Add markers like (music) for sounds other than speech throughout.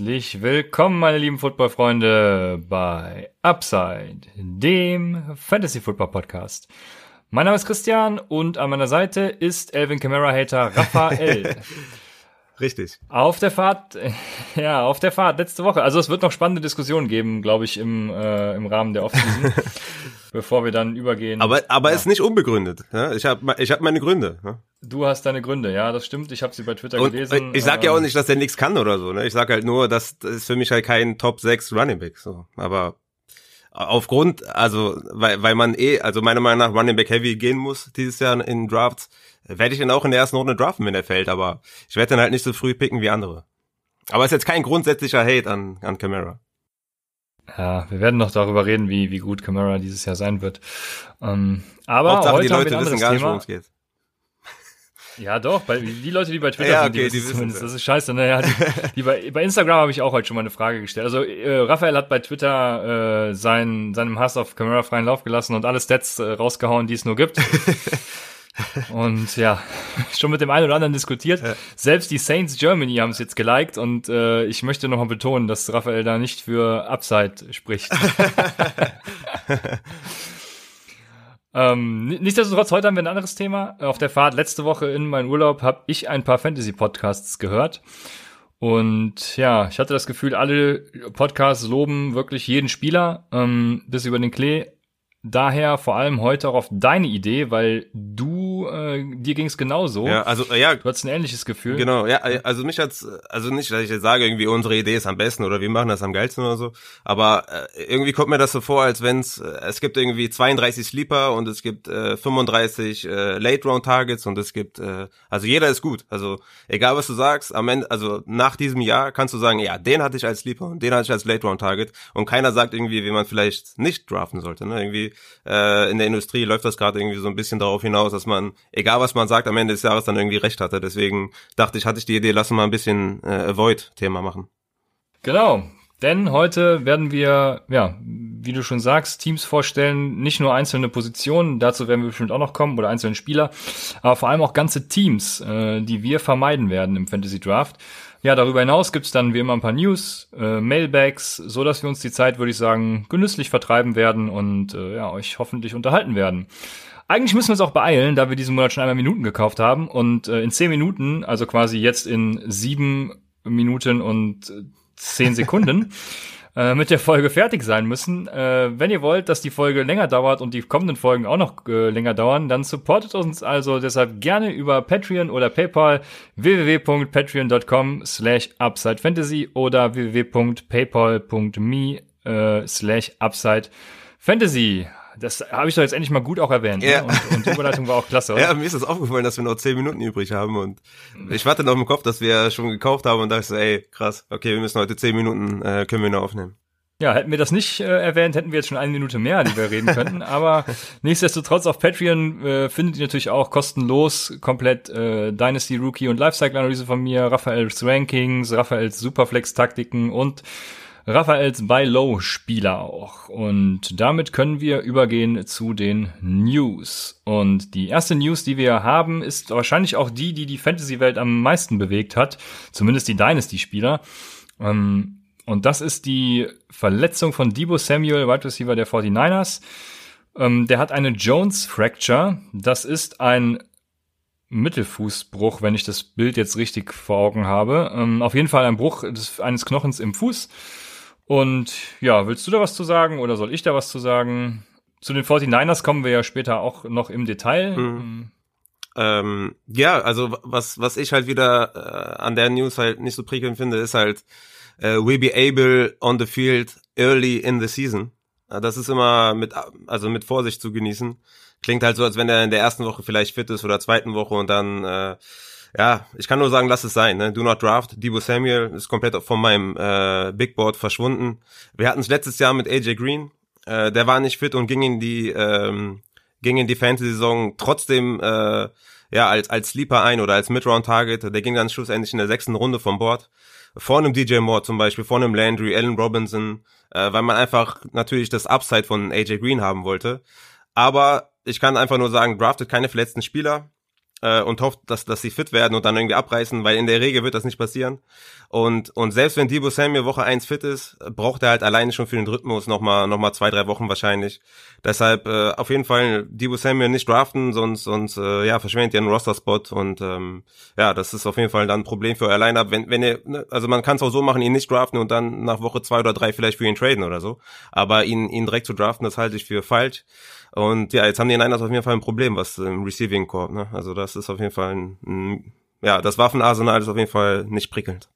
Herzlich willkommen, meine lieben Football-Freunde, bei Upside, dem Fantasy-Football-Podcast. Mein Name ist Christian und an meiner Seite ist Elvin Kamara-Hater (laughs) Raphael. Richtig. Auf der Fahrt, (laughs) ja, auf der Fahrt letzte Woche. Also es wird noch spannende Diskussionen geben, glaube ich, im, äh, im Rahmen der Offseason, (laughs) bevor wir dann übergehen. Aber, aber ja. ist nicht unbegründet. Ja? Ich habe ich hab meine Gründe. Ja? Du hast deine Gründe, ja, das stimmt. Ich habe sie bei Twitter Und gelesen. Ich sage ja auch ähm, nicht, dass er nichts kann oder so. Ne? Ich sage halt nur, dass das ist für mich halt kein Top 6 Running Back. So. Aber aufgrund, also weil, weil man eh, also meiner Meinung nach Running Back Heavy gehen muss dieses Jahr in Drafts, werde ich ihn auch in der ersten Runde draften, wenn er fällt, aber ich werde dann halt nicht so früh picken wie andere. Aber ist jetzt kein grundsätzlicher Hate an, an Camara. Ja, wir werden noch darüber reden, wie, wie gut Camara dieses Jahr sein wird. Ähm, aber Hauptsache, heute die Leute wissen gar nicht, worum es geht. Ja, doch, bei, die Leute, die bei Twitter ja, okay, sind, die, die wissen zumindest. Das ist scheiße. Ne? die, die bei, bei Instagram habe ich auch heute schon mal eine Frage gestellt. Also äh, Raphael hat bei Twitter äh, sein, seinem Hass auf Camera freien Lauf gelassen und alle Stats äh, rausgehauen, die es nur gibt. (laughs) und ja, schon mit dem einen oder anderen diskutiert. Ja. Selbst die Saints Germany haben es jetzt geliked und äh, ich möchte nochmal betonen, dass Raphael da nicht für Upside spricht. (laughs) Ähm, nichtsdestotrotz, heute haben wir ein anderes Thema. Auf der Fahrt letzte Woche in meinen Urlaub habe ich ein paar Fantasy-Podcasts gehört. Und ja, ich hatte das Gefühl, alle Podcasts loben wirklich jeden Spieler, ähm, bis über den Klee daher vor allem heute auch auf deine Idee, weil du, äh, dir ging es genauso. Ja, also ja. Du hattest ein ähnliches Gefühl. Genau, ja, äh, also mich hat's, also nicht, dass ich jetzt sage, irgendwie unsere Idee ist am besten oder wir machen das am geilsten oder so, aber äh, irgendwie kommt mir das so vor, als wenn's, äh, es gibt irgendwie 32 Sleeper und es gibt äh, 35 äh, Late Round Targets und es gibt, äh, also jeder ist gut. Also egal was du sagst, am Ende, also nach diesem Jahr kannst du sagen, ja, den hatte ich als Sleeper und den hatte ich als Late Round Target und keiner sagt irgendwie, wie man vielleicht nicht draften sollte. Ne? Irgendwie äh, in der Industrie läuft das gerade irgendwie so ein bisschen darauf hinaus, dass man, egal was man sagt, am Ende des Jahres dann irgendwie recht hatte. Deswegen dachte ich, hatte ich die Idee, lass mal ein bisschen äh, Avoid-Thema machen. Genau, denn heute werden wir, ja, wie du schon sagst, Teams vorstellen, nicht nur einzelne Positionen, dazu werden wir bestimmt auch noch kommen, oder einzelne Spieler, aber vor allem auch ganze Teams, äh, die wir vermeiden werden im Fantasy Draft. Ja, darüber hinaus gibt's dann wie immer ein paar News, äh, Mailbags, so dass wir uns die Zeit, würde ich sagen, genüsslich vertreiben werden und äh, ja, euch hoffentlich unterhalten werden. Eigentlich müssen wir uns auch beeilen, da wir diesen Monat schon einmal Minuten gekauft haben und äh, in zehn Minuten, also quasi jetzt in sieben Minuten und äh, zehn Sekunden, (laughs) äh, mit der Folge fertig sein müssen. Äh, wenn ihr wollt, dass die Folge länger dauert und die kommenden Folgen auch noch äh, länger dauern, dann supportet uns also deshalb gerne über Patreon oder PayPal www.patreon.com slash UpsideFantasy oder www.paypal.me äh, slash UpsideFantasy. Das habe ich doch jetzt endlich mal gut auch erwähnt. Ne? Ja. Ne? Und, und, die Überleitung war auch klasse. (laughs) Oder? Ja, mir ist das aufgefallen, dass wir noch zehn Minuten übrig haben und ich warte noch im Kopf, dass wir schon gekauft haben und dachte so, ey, krass, okay, wir müssen heute zehn Minuten, äh, können wir noch aufnehmen. Ja, hätten wir das nicht äh, erwähnt, hätten wir jetzt schon eine Minute mehr, die wir reden könnten. (laughs) Aber nichtsdestotrotz auf Patreon äh, findet ihr natürlich auch kostenlos komplett äh, Dynasty Rookie und Lifecycle Analyse von mir, Raphaels Rankings, Raphaels Superflex Taktiken und Raphaels Buy-Low-Spieler auch. Und damit können wir übergehen zu den News. Und die erste News, die wir haben, ist wahrscheinlich auch die, die die Fantasy-Welt am meisten bewegt hat. Zumindest die Dynasty-Spieler. Ähm, und das ist die Verletzung von Debo Samuel, Wide Receiver der 49ers. Ähm, der hat eine Jones Fracture. Das ist ein Mittelfußbruch, wenn ich das Bild jetzt richtig vor Augen habe. Ähm, auf jeden Fall ein Bruch des, eines Knochens im Fuß. Und ja, willst du da was zu sagen oder soll ich da was zu sagen? Zu den 49ers kommen wir ja später auch noch im Detail. Mhm. Ähm, ja, also was, was ich halt wieder äh, an der News halt nicht so prickelnd finde, ist halt, äh, we be able on the field early in the season. Das ist immer mit, also mit Vorsicht zu genießen. Klingt halt so, als wenn er in der ersten Woche vielleicht fit ist oder zweiten Woche und dann äh, ja, ich kann nur sagen, lass es sein. Ne? Do not draft. Debo Samuel ist komplett von meinem äh, Big Board verschwunden. Wir hatten es letztes Jahr mit AJ Green. Äh, der war nicht fit und ging in die ähm, ging in die Fantasy-Saison trotzdem äh, ja als als Sleeper ein oder als Mid-Round-Target. Der ging dann schlussendlich in der sechsten Runde vom Board. Vor einem DJ Moore zum Beispiel, vor einem Landry, Allen Robinson, äh, weil man einfach natürlich das Upside von AJ Green haben wollte. Aber ich kann einfach nur sagen, draftet keine verletzten Spieler äh, und hofft, dass, dass sie fit werden und dann irgendwie abreißen, weil in der Regel wird das nicht passieren. Und, und selbst wenn Debo Samuel Woche 1 fit ist, braucht er halt alleine schon für den Rhythmus nochmal noch mal zwei, drei Wochen wahrscheinlich. Deshalb äh, auf jeden Fall Debo Samuel nicht draften, sonst, sonst äh, ja, verschwendet ihr einen Roster-Spot und ähm, ja, das ist auf jeden Fall dann ein Problem für euer Line-Up. Wenn, wenn ihr, ne, also man kann es auch so machen, ihn nicht draften und dann nach Woche zwei oder drei vielleicht für ihn traden oder so. Aber ihn, ihn direkt zu draften, das halte ich für falsch. Und ja, jetzt haben die Niners auf jeden Fall ein Problem, was im Receiving Corps, ne? Also das ist auf jeden Fall ein, ein ja, das Waffenarsenal ist auf jeden Fall nicht prickelnd.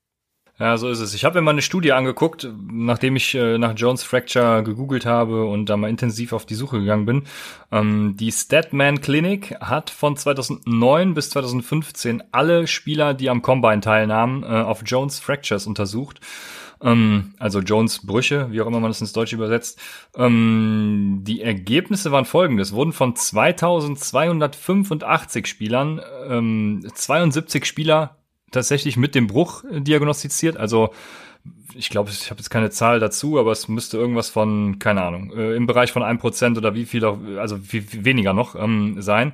Ja, so ist es. Ich habe mir mal eine Studie angeguckt, nachdem ich äh, nach Jones Fracture gegoogelt habe und da mal intensiv auf die Suche gegangen bin. Ähm, die Statman Clinic hat von 2009 bis 2015 alle Spieler, die am Combine teilnahmen, äh, auf Jones Fractures untersucht. Ähm, also Jones Brüche, wie auch immer man das ins Deutsche übersetzt. Ähm, die Ergebnisse waren folgende. Es wurden von 2285 Spielern 72 ähm, Spieler tatsächlich mit dem Bruch diagnostiziert. Also ich glaube, ich habe jetzt keine Zahl dazu, aber es müsste irgendwas von, keine Ahnung, äh, im Bereich von ein Prozent oder wie viel, also viel, viel weniger noch ähm, sein.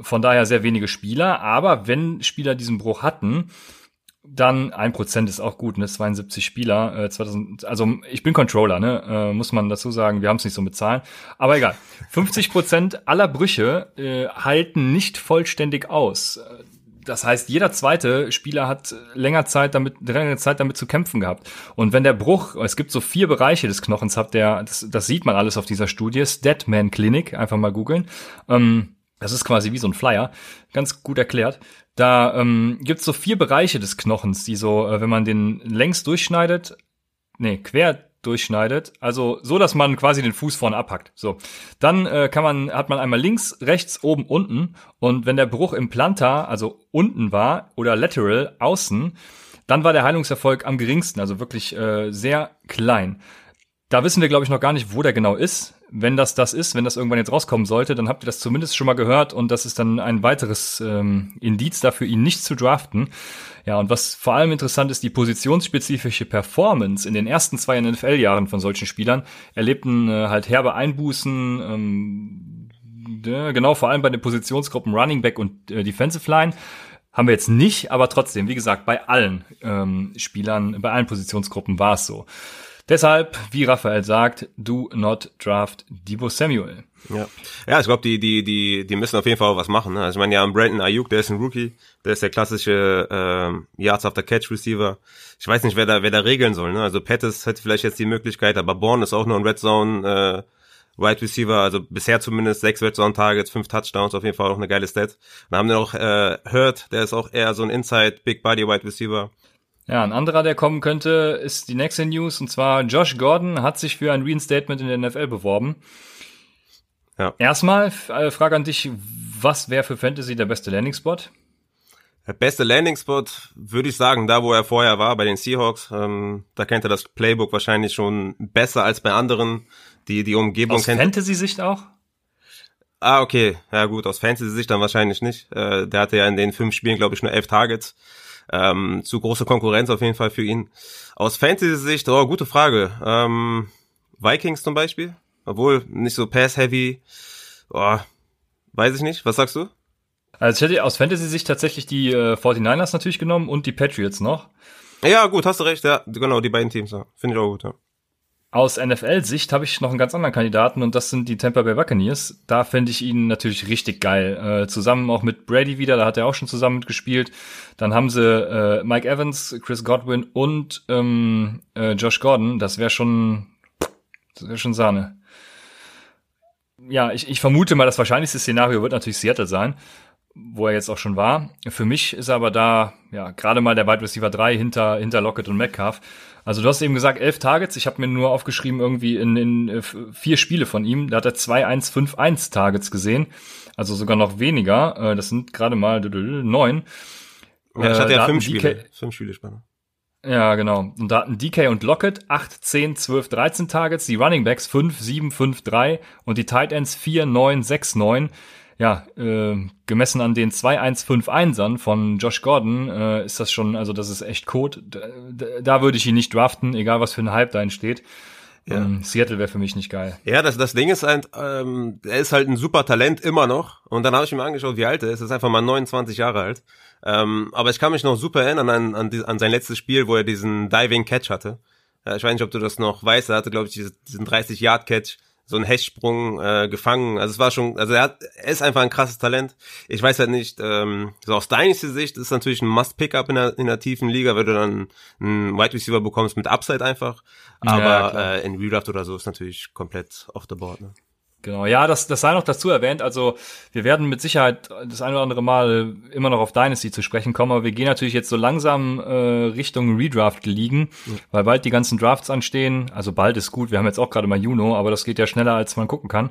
Von daher sehr wenige Spieler. Aber wenn Spieler diesen Bruch hatten, dann ein Prozent ist auch gut, ne? 72 Spieler, äh, 2000, also ich bin Controller, ne? Äh, muss man dazu sagen, wir haben es nicht so mit Zahlen. Aber egal. (laughs) 50 Prozent aller Brüche äh, halten nicht vollständig aus. Das heißt, jeder zweite Spieler hat länger Zeit damit, längere Zeit damit zu kämpfen gehabt. Und wenn der Bruch, es gibt so vier Bereiche des Knochens, habt der, das, das sieht man alles auf dieser Studie, Statman Clinic, einfach mal googeln. Ähm, das ist quasi wie so ein Flyer, ganz gut erklärt. Da ähm, gibt es so vier Bereiche des Knochens, die so, äh, wenn man den längs durchschneidet, nee, quer durchschneidet, also so, dass man quasi den Fuß vorne abhackt. So, dann äh, kann man hat man einmal links, rechts, oben, unten und wenn der Bruch im Plantar, also unten war oder lateral außen, dann war der Heilungserfolg am geringsten, also wirklich äh, sehr klein. Da wissen wir, glaube ich, noch gar nicht, wo der genau ist. Wenn das das ist, wenn das irgendwann jetzt rauskommen sollte, dann habt ihr das zumindest schon mal gehört und das ist dann ein weiteres ähm, Indiz dafür, ihn nicht zu draften. Ja, und was vor allem interessant ist, die positionsspezifische Performance in den ersten zwei NFL-Jahren von solchen Spielern erlebten äh, halt herbe Einbußen, ähm, äh, genau vor allem bei den Positionsgruppen Running Back und äh, Defensive Line. Haben wir jetzt nicht, aber trotzdem, wie gesagt, bei allen ähm, Spielern, bei allen Positionsgruppen war es so. Deshalb, wie Raphael sagt, do not draft Debo Samuel. Ja, ja ich glaube, die, die, die, die müssen auf jeden Fall was machen. Ne? Also ich meine, ja, Brandon Ayuk, der ist ein Rookie, der ist der klassische äh, Yards after Catch Receiver. Ich weiß nicht, wer da, wer da regeln soll. Ne? Also Pettis hätte vielleicht jetzt die Möglichkeit, aber Bourne ist auch nur ein Red Zone äh, Wide Receiver, also bisher zumindest sechs Red Zone Targets, fünf Touchdowns, auf jeden Fall auch eine geile Stat. Dann haben wir noch äh, Hurt, der ist auch eher so ein Inside Big Body Wide Receiver. Ja, ein anderer, der kommen könnte, ist die nächste News und zwar Josh Gordon hat sich für ein Reinstatement in der NFL beworben. Ja. Erstmal äh, Frage an dich, was wäre für Fantasy der beste Landing-Spot? Der beste Landing-Spot würde ich sagen, da wo er vorher war, bei den Seahawks. Ähm, da kennt er das Playbook wahrscheinlich schon besser als bei anderen, die die Umgebung aus kennt. Aus Fantasy-Sicht auch? Ah, okay. Ja gut, aus Fantasy-Sicht dann wahrscheinlich nicht. Äh, der hatte ja in den fünf Spielen, glaube ich, nur elf Targets. Ähm, zu große Konkurrenz auf jeden Fall für ihn. Aus Fantasy-Sicht, oh, gute Frage. Ähm, Vikings zum Beispiel, obwohl nicht so pass-heavy. Oh, weiß ich nicht. Was sagst du? Also ich hätte aus Fantasy-Sicht tatsächlich die äh, 49ers natürlich genommen und die Patriots noch. Ja, gut, hast du recht. Ja, genau, die beiden Teams. Ja. Finde ich auch gut. Ja. Aus NFL-Sicht habe ich noch einen ganz anderen Kandidaten und das sind die Tampa Bay Buccaneers. Da fände ich ihn natürlich richtig geil. Äh, zusammen auch mit Brady wieder, da hat er auch schon zusammen mitgespielt. Dann haben sie äh, Mike Evans, Chris Godwin und ähm, äh, Josh Gordon. Das wäre schon, das wäre schon Sahne. Ja, ich, ich vermute mal, das wahrscheinlichste Szenario wird natürlich Seattle sein, wo er jetzt auch schon war. Für mich ist er aber da, ja, gerade mal der Wide Receiver 3 hinter, hinter Lockett und Metcalf. Also du hast eben gesagt, elf Targets. Ich habe mir nur aufgeschrieben, irgendwie in, in äh, vier Spiele von ihm. Da hat er 2-1-5-1 Targets gesehen. Also sogar noch weniger. Äh, das sind gerade mal neun. Ja, ich hatte ja fünf Spiele. Fünf Spiele spannend. Ja, genau. Und da hatten DK und Lockett 8, 10, 12, 13 Targets, die Running Backs 5, 7, 5, 3 und die Tight Ends 4, 9, 6, 9 ja, äh, gemessen an den 2-1-5-1ern von Josh Gordon äh, ist das schon, also das ist echt Code. Da, da würde ich ihn nicht draften, egal was für ein Hype da entsteht. Ja. Ähm, Seattle wäre für mich nicht geil. Ja, das, das Ding ist halt, ähm, er ist halt ein super Talent immer noch. Und dann habe ich mir angeschaut, wie alt er ist. Er ist einfach mal 29 Jahre alt. Ähm, aber ich kann mich noch super erinnern an, an, die, an sein letztes Spiel, wo er diesen Diving Catch hatte. Ja, ich weiß nicht, ob du das noch weißt. Er hatte, glaube ich, diesen 30 Yard Catch so einen Hechtsprung äh, gefangen. Also es war schon, also er, hat, er ist einfach ein krasses Talent. Ich weiß halt nicht, ähm, so aus deiner Sicht ist natürlich ein Must-Pickup in der, in der tiefen Liga, weil du dann einen Wide Receiver bekommst mit Upside einfach. Aber ja, äh, in Redraft oder so ist natürlich komplett off the board. Ne? Genau, ja, das, das sei noch dazu erwähnt. Also wir werden mit Sicherheit das ein oder andere Mal immer noch auf Dynasty zu sprechen kommen, aber wir gehen natürlich jetzt so langsam äh, Richtung Redraft liegen, ja. weil bald die ganzen Drafts anstehen. Also bald ist gut, wir haben jetzt auch gerade mal Juno, aber das geht ja schneller, als man gucken kann.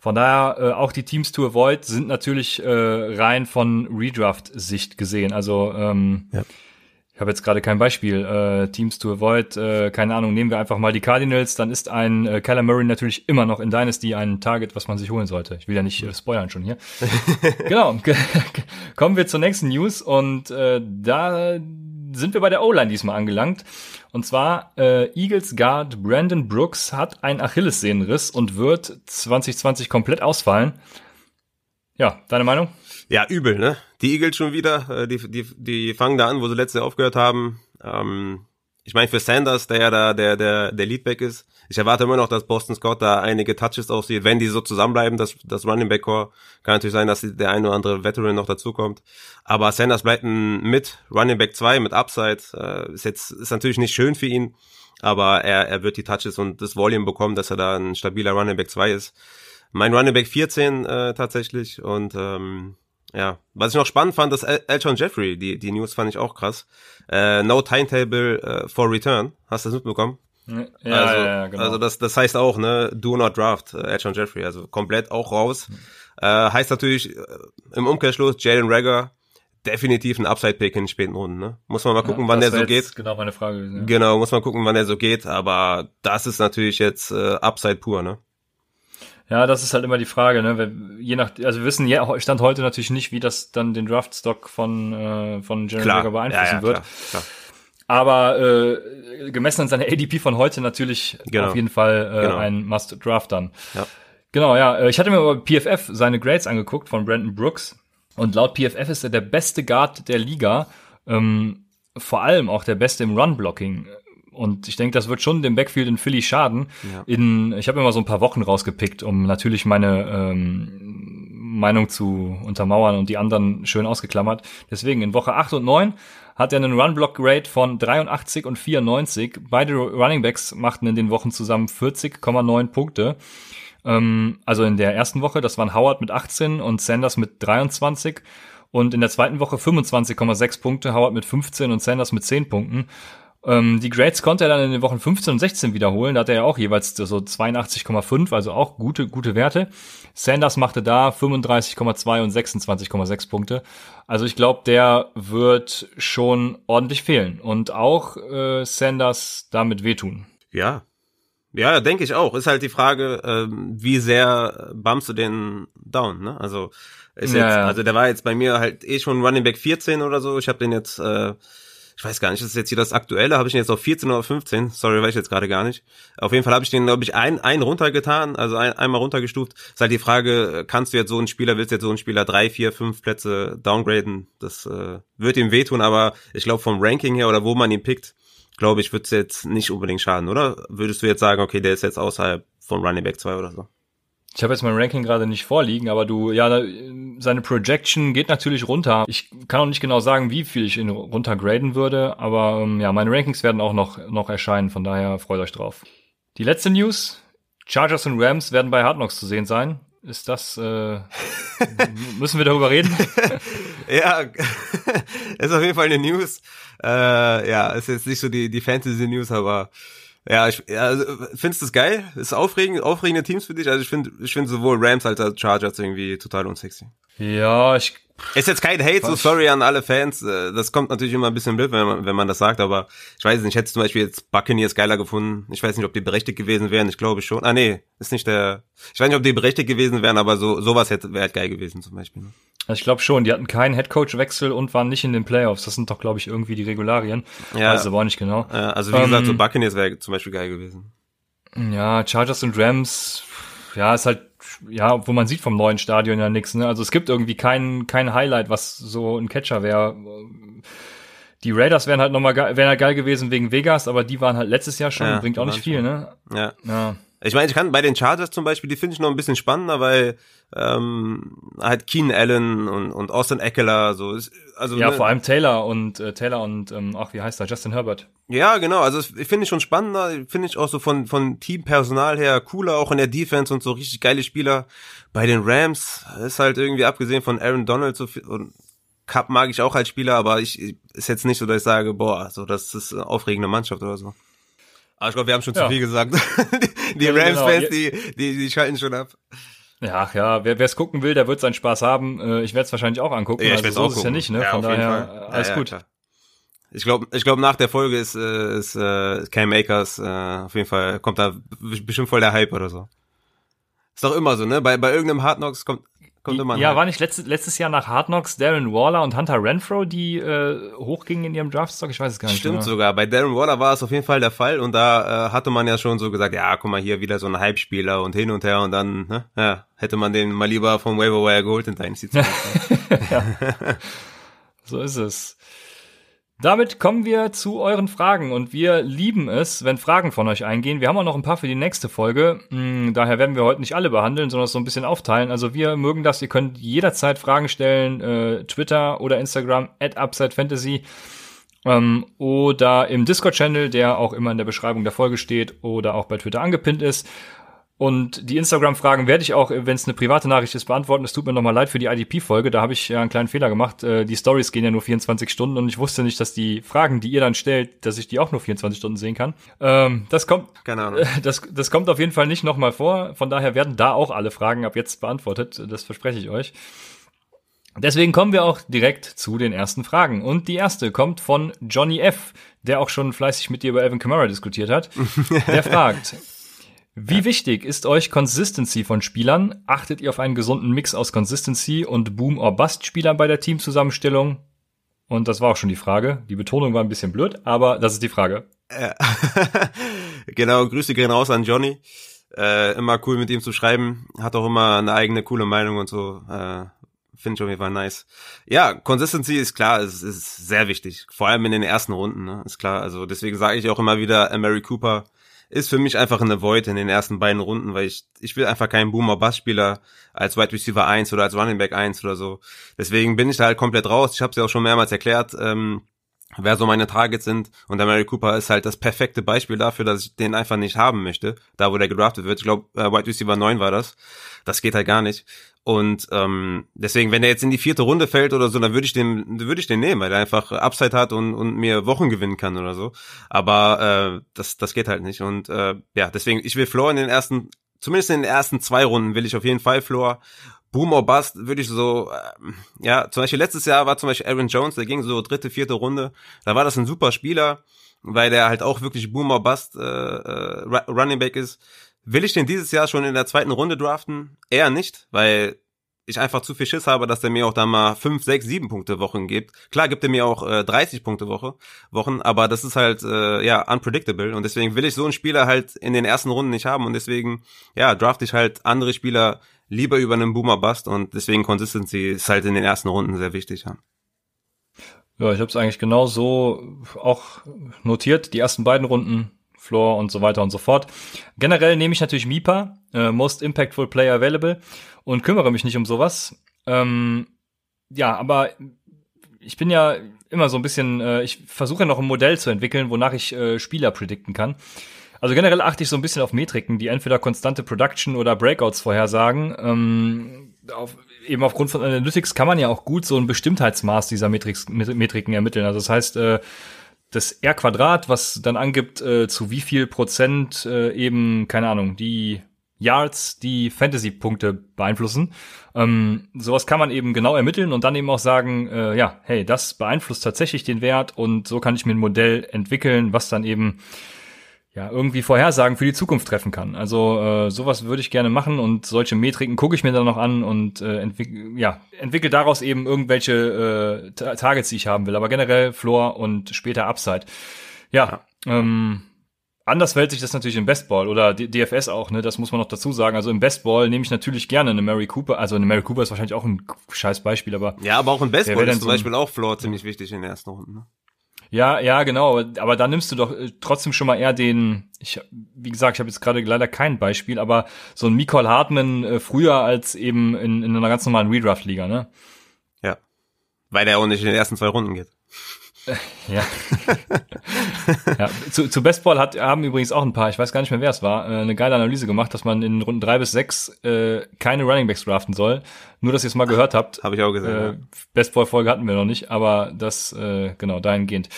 Von daher, äh, auch die Teams to avoid sind natürlich äh, rein von Redraft-Sicht gesehen. Also ähm, ja ich habe jetzt gerade kein Beispiel, äh, Teams to avoid, äh, keine Ahnung, nehmen wir einfach mal die Cardinals, dann ist ein äh, Kyler Murray natürlich immer noch in Dynasty ein Target, was man sich holen sollte. Ich will ja nicht äh, spoilern schon hier. (laughs) genau, (laughs) kommen wir zur nächsten News und äh, da sind wir bei der O-Line diesmal angelangt. Und zwar äh, Eagles Guard Brandon Brooks hat einen Achillessehnenriss und wird 2020 komplett ausfallen. Ja, deine Meinung? Ja, übel, ne? Die Eagles schon wieder, äh, die, die, die fangen da an, wo sie letztes Jahr aufgehört haben. Ähm, ich meine, für Sanders, der ja da der, der, der Leadback ist, ich erwarte immer noch, dass Boston Scott da einige Touches aussieht. Wenn die so zusammenbleiben, das, das Running Back Core, kann natürlich sein, dass der eine oder andere Veteran noch dazukommt. Aber Sanders bleibt ein mit Running Back 2, mit Upside. Äh, ist jetzt, ist natürlich nicht schön für ihn, aber er, er wird die Touches und das Volume bekommen, dass er da ein stabiler Running Back 2 ist. Mein Running Back 14 äh, tatsächlich und ähm, ja, was ich noch spannend fand, dass El Elton Jeffrey, die, die News fand ich auch krass. Äh, no timetable uh, for return. Hast du das mitbekommen? Ja, also, ja, genau. also das, das heißt auch, ne, do not draft, äh, Elton Jeffrey, also komplett auch raus. Mhm. Äh, heißt natürlich äh, im Umkehrschluss, Jalen Rager, definitiv ein Upside-Pick in den späten Runden, ne? Muss man mal gucken, ja, wann der so geht. Genau meine Frage. Ja. Genau, muss man gucken, wann der so geht, aber das ist natürlich jetzt äh, Upside pur, ne? Ja, das ist halt immer die Frage, ne? Je nach, also wir wissen ja, stand heute natürlich nicht, wie das dann den Draftstock von äh, von Jeremy Jagger beeinflussen ja, ja, wird. Klar, klar. Aber äh, gemessen an seiner ADP von heute natürlich genau. auf jeden Fall äh, genau. ein Must-Draft dann. Ja. Genau, ja. Äh, ich hatte mir aber PFF seine Grades angeguckt von Brandon Brooks und laut PFF ist er der beste Guard der Liga. Ähm, vor allem auch der Beste im Run-Blocking. Und ich denke, das wird schon dem Backfield in Philly schaden. Ja. In, ich habe immer so ein paar Wochen rausgepickt, um natürlich meine ähm, Meinung zu untermauern und die anderen schön ausgeklammert. Deswegen in Woche 8 und 9 hat er einen Run-Block-Rate von 83 und 94. Beide Running Backs machten in den Wochen zusammen 40,9 Punkte. Ähm, also in der ersten Woche, das waren Howard mit 18 und Sanders mit 23. Und in der zweiten Woche 25,6 Punkte, Howard mit 15 und Sanders mit 10 Punkten. Ähm, die Grades konnte er dann in den Wochen 15 und 16 wiederholen. Da hat er ja auch jeweils so 82,5, also auch gute, gute Werte. Sanders machte da 35,2 und 26,6 Punkte. Also ich glaube, der wird schon ordentlich fehlen. Und auch äh, Sanders damit wehtun. Ja. Ja, denke ich auch. Ist halt die Frage, ähm, wie sehr bumpst du den down, ne? Also, ist ja, jetzt, also der war jetzt bei mir halt eh schon Running Back 14 oder so. Ich habe den jetzt äh, ich weiß gar nicht, das ist jetzt hier das aktuelle, habe ich ihn jetzt auf 14 oder 15, sorry, weiß ich jetzt gerade gar nicht. Auf jeden Fall habe ich den, glaube ich, ein, ein runtergetan, also ein, einmal runtergestuft. Ist halt die Frage, kannst du jetzt so einen Spieler, willst du jetzt so einen Spieler drei, vier, fünf Plätze downgraden? Das äh, wird ihm wehtun, aber ich glaube vom Ranking her oder wo man ihn pickt, glaube ich, wird es jetzt nicht unbedingt schaden, oder? Würdest du jetzt sagen, okay, der ist jetzt außerhalb von Running Back 2 oder so? Ich habe jetzt mein Ranking gerade nicht vorliegen, aber du, ja, seine Projection geht natürlich runter. Ich kann auch nicht genau sagen, wie viel ich ihn runtergraden würde, aber ähm, ja, meine Rankings werden auch noch, noch erscheinen, von daher freut euch drauf. Die letzte News, Chargers und Rams werden bei Hard Knocks zu sehen sein. Ist das, äh, (laughs) müssen wir darüber reden? (laughs) ja, (laughs) ist auf jeden Fall eine News. Äh, ja, ist jetzt nicht so die, die Fantasy-News, aber ja, ich ja, also, findest du es geil? Ist aufregend, aufregende Teams für dich? Also ich finde ich finde sowohl Rams als auch Chargers irgendwie total unsexy. Ja, ich ist jetzt kein Hate, so sorry an alle Fans. Äh, das kommt natürlich immer ein bisschen blöd, wenn man, wenn man das sagt, aber ich weiß nicht, ich hätte zum Beispiel jetzt Buccaneers geiler gefunden. Ich weiß nicht, ob die berechtigt gewesen wären. Ich glaube schon. Ah, nee, ist nicht der. Ich weiß nicht, ob die berechtigt gewesen wären, aber so sowas hätte wäre halt geil gewesen zum Beispiel. Ne? Also ich glaube schon, die hatten keinen Headcoach-Wechsel und waren nicht in den Playoffs. Das sind doch, glaube ich, irgendwie die Regularien. Ja. Also war nicht genau. Ja, also wie ähm, gesagt, so ähm, Buccaneers wäre zum Beispiel geil gewesen. Ja, Chargers und Rams, ja, ist halt, ja, wo man sieht vom neuen Stadion ja nichts. Ne? Also es gibt irgendwie kein, kein Highlight, was so ein Catcher wäre. Die Raiders wären halt nochmal wären halt geil gewesen wegen Vegas, aber die waren halt letztes Jahr schon, ja, bringt auch nicht viel, schon. ne? Ja. ja. Ich meine, ich kann bei den Chargers zum Beispiel, die finde ich noch ein bisschen spannender, weil ähm, halt Keen Allen und, und Austin Eckler so ist, also ja ne, vor allem Taylor und äh, Taylor und ähm, ach wie heißt er? Justin Herbert. Ja genau. Also ich finde ich schon spannender. Finde ich auch so von von Teampersonal her cooler auch in der Defense und so. Richtig geile Spieler. Bei den Rams ist halt irgendwie abgesehen von Aaron Donald so viel, und Cup mag ich auch als Spieler aber ich ist jetzt nicht so dass ich sage boah so das ist eine aufregende Mannschaft oder so. Aber ich glaube wir haben schon ja. zu viel gesagt. Die, (laughs) die ja, Rams Fans genau. die, die die schalten schon ab ja, ach ja, wer es gucken will, der wird seinen Spaß haben. Äh, ich werde es wahrscheinlich auch angucken. Ja, ich also so auch ist es ja nicht, ne? Ja, Von daher alles ja, gut. Klar. Ich glaube, ich glaube nach der Folge ist, äh, ist äh, Cam Akers äh, auf jeden Fall kommt da bestimmt voll der Hype oder so. Ist doch immer so, ne? Bei bei irgendeinem Hard Knocks kommt Kommt immer ja, war nicht letztes, letztes Jahr nach Hard Knocks Darren Waller und Hunter Renfro, die äh, hochgingen in ihrem Draftstock? Ich weiß es gar nicht. Stimmt genau. sogar. Bei Darren Waller war es auf jeden Fall der Fall und da äh, hatte man ja schon so gesagt, ja, guck mal hier wieder so ein Hype-Spieler und hin und her und dann ne, ja, hätte man den mal lieber vom Waiver Wire geholt in Dynasty. (laughs) ja. so ist es. Damit kommen wir zu euren Fragen und wir lieben es, wenn Fragen von euch eingehen. Wir haben auch noch ein paar für die nächste Folge. Hm, daher werden wir heute nicht alle behandeln, sondern so ein bisschen aufteilen. Also wir mögen das. Ihr könnt jederzeit Fragen stellen, äh, Twitter oder Instagram at UpsideFantasy ähm, oder im Discord-Channel, der auch immer in der Beschreibung der Folge steht oder auch bei Twitter angepinnt ist. Und die Instagram-Fragen werde ich auch, wenn es eine private Nachricht ist, beantworten. Es tut mir nochmal leid für die IDP-Folge. Da habe ich ja einen kleinen Fehler gemacht. Äh, die Stories gehen ja nur 24 Stunden und ich wusste nicht, dass die Fragen, die ihr dann stellt, dass ich die auch nur 24 Stunden sehen kann. Ähm, das kommt, keine Ahnung. (laughs) Das, das kommt auf jeden Fall nicht nochmal vor. Von daher werden da auch alle Fragen ab jetzt beantwortet. Das verspreche ich euch. Deswegen kommen wir auch direkt zu den ersten Fragen. Und die erste kommt von Johnny F., der auch schon fleißig mit dir über Evan Kamara diskutiert hat. (laughs) Der fragt, wie wichtig ist euch Consistency von Spielern? Achtet ihr auf einen gesunden Mix aus Consistency und Boom- or Bust-Spielern bei der Teamzusammenstellung? Und das war auch schon die Frage. Die Betonung war ein bisschen blöd, aber das ist die Frage. Ja. (laughs) genau, Grüße gehen raus an Johnny. Äh, immer cool mit ihm zu schreiben. Hat auch immer eine eigene coole Meinung und so. Äh, Finde ich auf jeden Fall nice. Ja, Consistency ist klar, es ist sehr wichtig. Vor allem in den ersten Runden, ne? ist klar. Also deswegen sage ich auch immer wieder, Mary Cooper ist für mich einfach eine Void in den ersten beiden Runden, weil ich, ich will einfach keinen Boomer-Bass-Spieler als Wide Receiver 1 oder als Running Back 1 oder so. Deswegen bin ich da halt komplett raus. Ich habe es ja auch schon mehrmals erklärt, ähm, wer so meine Targets sind. Und der Mary Cooper ist halt das perfekte Beispiel dafür, dass ich den einfach nicht haben möchte, da wo der gedraftet wird. Ich glaube, äh, Wide Receiver 9 war das. Das geht halt gar nicht. Und ähm, deswegen, wenn er jetzt in die vierte Runde fällt oder so, dann würde ich den, würde ich den nehmen, weil er einfach Upside hat und, und mir Wochen gewinnen kann oder so. Aber äh, das, das geht halt nicht. Und äh, ja, deswegen, ich will Floor in den ersten, zumindest in den ersten zwei Runden will ich auf jeden Fall Floor. Boom or Bust würde ich so, äh, ja, zum Beispiel letztes Jahr war zum Beispiel Aaron Jones, der ging so dritte, vierte Runde. Da war das ein super Spieler, weil der halt auch wirklich Boom or Bust äh, äh, Running Back ist. Will ich den dieses Jahr schon in der zweiten Runde draften? Eher nicht, weil ich einfach zu viel Schiss habe, dass der mir auch da mal fünf, sechs, sieben Punkte Wochen gibt. Klar gibt er mir auch äh, 30 Punkte Woche, Wochen, aber das ist halt äh, ja unpredictable und deswegen will ich so einen Spieler halt in den ersten Runden nicht haben und deswegen ja draft ich halt andere Spieler lieber über einen Boomer Bust und deswegen Consistency ist halt in den ersten Runden sehr wichtig. Ja. Ja, ich habe es eigentlich genau so auch notiert. Die ersten beiden Runden Floor und so weiter und so fort. Generell nehme ich natürlich MIPA, äh, Most Impactful Player Available, und kümmere mich nicht um sowas. Ähm, ja, aber ich bin ja immer so ein bisschen, äh, ich versuche ja noch ein Modell zu entwickeln, wonach ich äh, Spieler predikten kann. Also generell achte ich so ein bisschen auf Metriken, die entweder konstante Production oder Breakouts vorhersagen. Ähm, auf, eben aufgrund von Analytics kann man ja auch gut so ein Bestimmtheitsmaß dieser Metriks, Metriken ermitteln. Also das heißt, äh, das R Quadrat, was dann angibt, äh, zu wie viel Prozent äh, eben, keine Ahnung, die Yards, die Fantasy-Punkte beeinflussen. Ähm, sowas kann man eben genau ermitteln und dann eben auch sagen, äh, ja, hey, das beeinflusst tatsächlich den Wert und so kann ich mir ein Modell entwickeln, was dann eben ja, irgendwie Vorhersagen für die Zukunft treffen kann. Also äh, sowas würde ich gerne machen und solche Metriken gucke ich mir dann noch an und äh, entwick ja, entwickle daraus eben irgendwelche äh, Targets, die ich haben will. Aber generell Floor und später Upside. Ja. Ähm, anders verhält sich das natürlich im Bestball oder DFS auch, ne? Das muss man noch dazu sagen. Also im Bestball nehme ich natürlich gerne eine Mary Cooper. Also eine Mary Cooper ist wahrscheinlich auch ein scheiß Beispiel, aber. Ja, aber auch im Bestball ist zum so Beispiel auch Floor ziemlich wichtig in den ersten Runden. Ne? Ja, ja, genau. Aber da nimmst du doch äh, trotzdem schon mal eher den, ich, wie gesagt, ich habe jetzt gerade leider kein Beispiel, aber so ein Nicole Hartman äh, früher als eben in, in einer ganz normalen Redraft-Liga, ne? Ja. Weil der auch nicht in den ersten zwei Runden geht. (laughs) Ja. ja. Zu, zu Bestball hat, haben übrigens auch ein paar, ich weiß gar nicht mehr, wer es war, äh, eine geile Analyse gemacht, dass man in Runden drei bis sechs äh, keine Runningbacks draften soll. Nur, dass ihr es mal gehört habt. Habe ich auch gesehen. Äh. Bestball-Folge hatten wir noch nicht, aber das, äh, genau, dahingehend.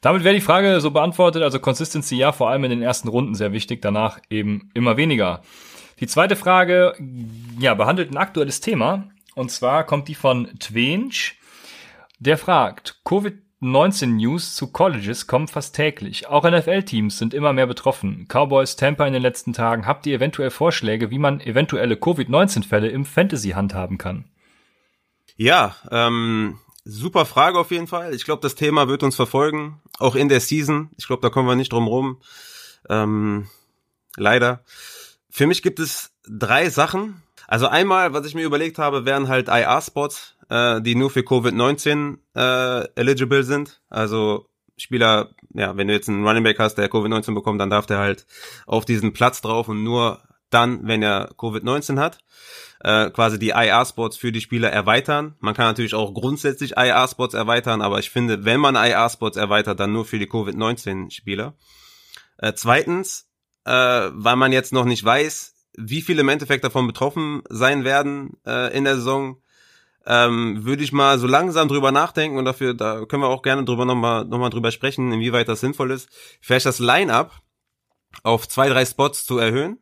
Damit wäre die Frage so beantwortet, also Consistency ja, vor allem in den ersten Runden sehr wichtig, danach eben immer weniger. Die zweite Frage, ja, behandelt ein aktuelles Thema. Und zwar kommt die von Twinch. Der fragt, Covid 19 News zu Colleges kommen fast täglich. Auch NFL-Teams sind immer mehr betroffen. Cowboys, Tampa in den letzten Tagen. Habt ihr eventuell Vorschläge, wie man eventuelle Covid-19-Fälle im Fantasy handhaben kann? Ja, ähm, super Frage auf jeden Fall. Ich glaube, das Thema wird uns verfolgen, auch in der Season. Ich glaube, da kommen wir nicht drum rum. Ähm, leider. Für mich gibt es drei Sachen. Also einmal, was ich mir überlegt habe, wären halt IR-Spots äh, die nur für Covid-19 äh, eligible sind. Also Spieler, ja, wenn du jetzt einen Running Back hast, der Covid-19 bekommt, dann darf der halt auf diesen Platz drauf und nur dann, wenn er Covid-19 hat, äh, quasi die IR-Spots für die Spieler erweitern. Man kann natürlich auch grundsätzlich IR-Spots erweitern, aber ich finde, wenn man IR-Spots erweitert, dann nur für die Covid-19-Spieler. Äh, zweitens, äh, weil man jetzt noch nicht weiß, wie viele im Endeffekt davon betroffen sein werden äh, in der Saison, ähm, würde ich mal so langsam drüber nachdenken und dafür, da können wir auch gerne drüber nochmal noch mal drüber sprechen, inwieweit das sinnvoll ist, vielleicht das Line-Up auf zwei, drei Spots zu erhöhen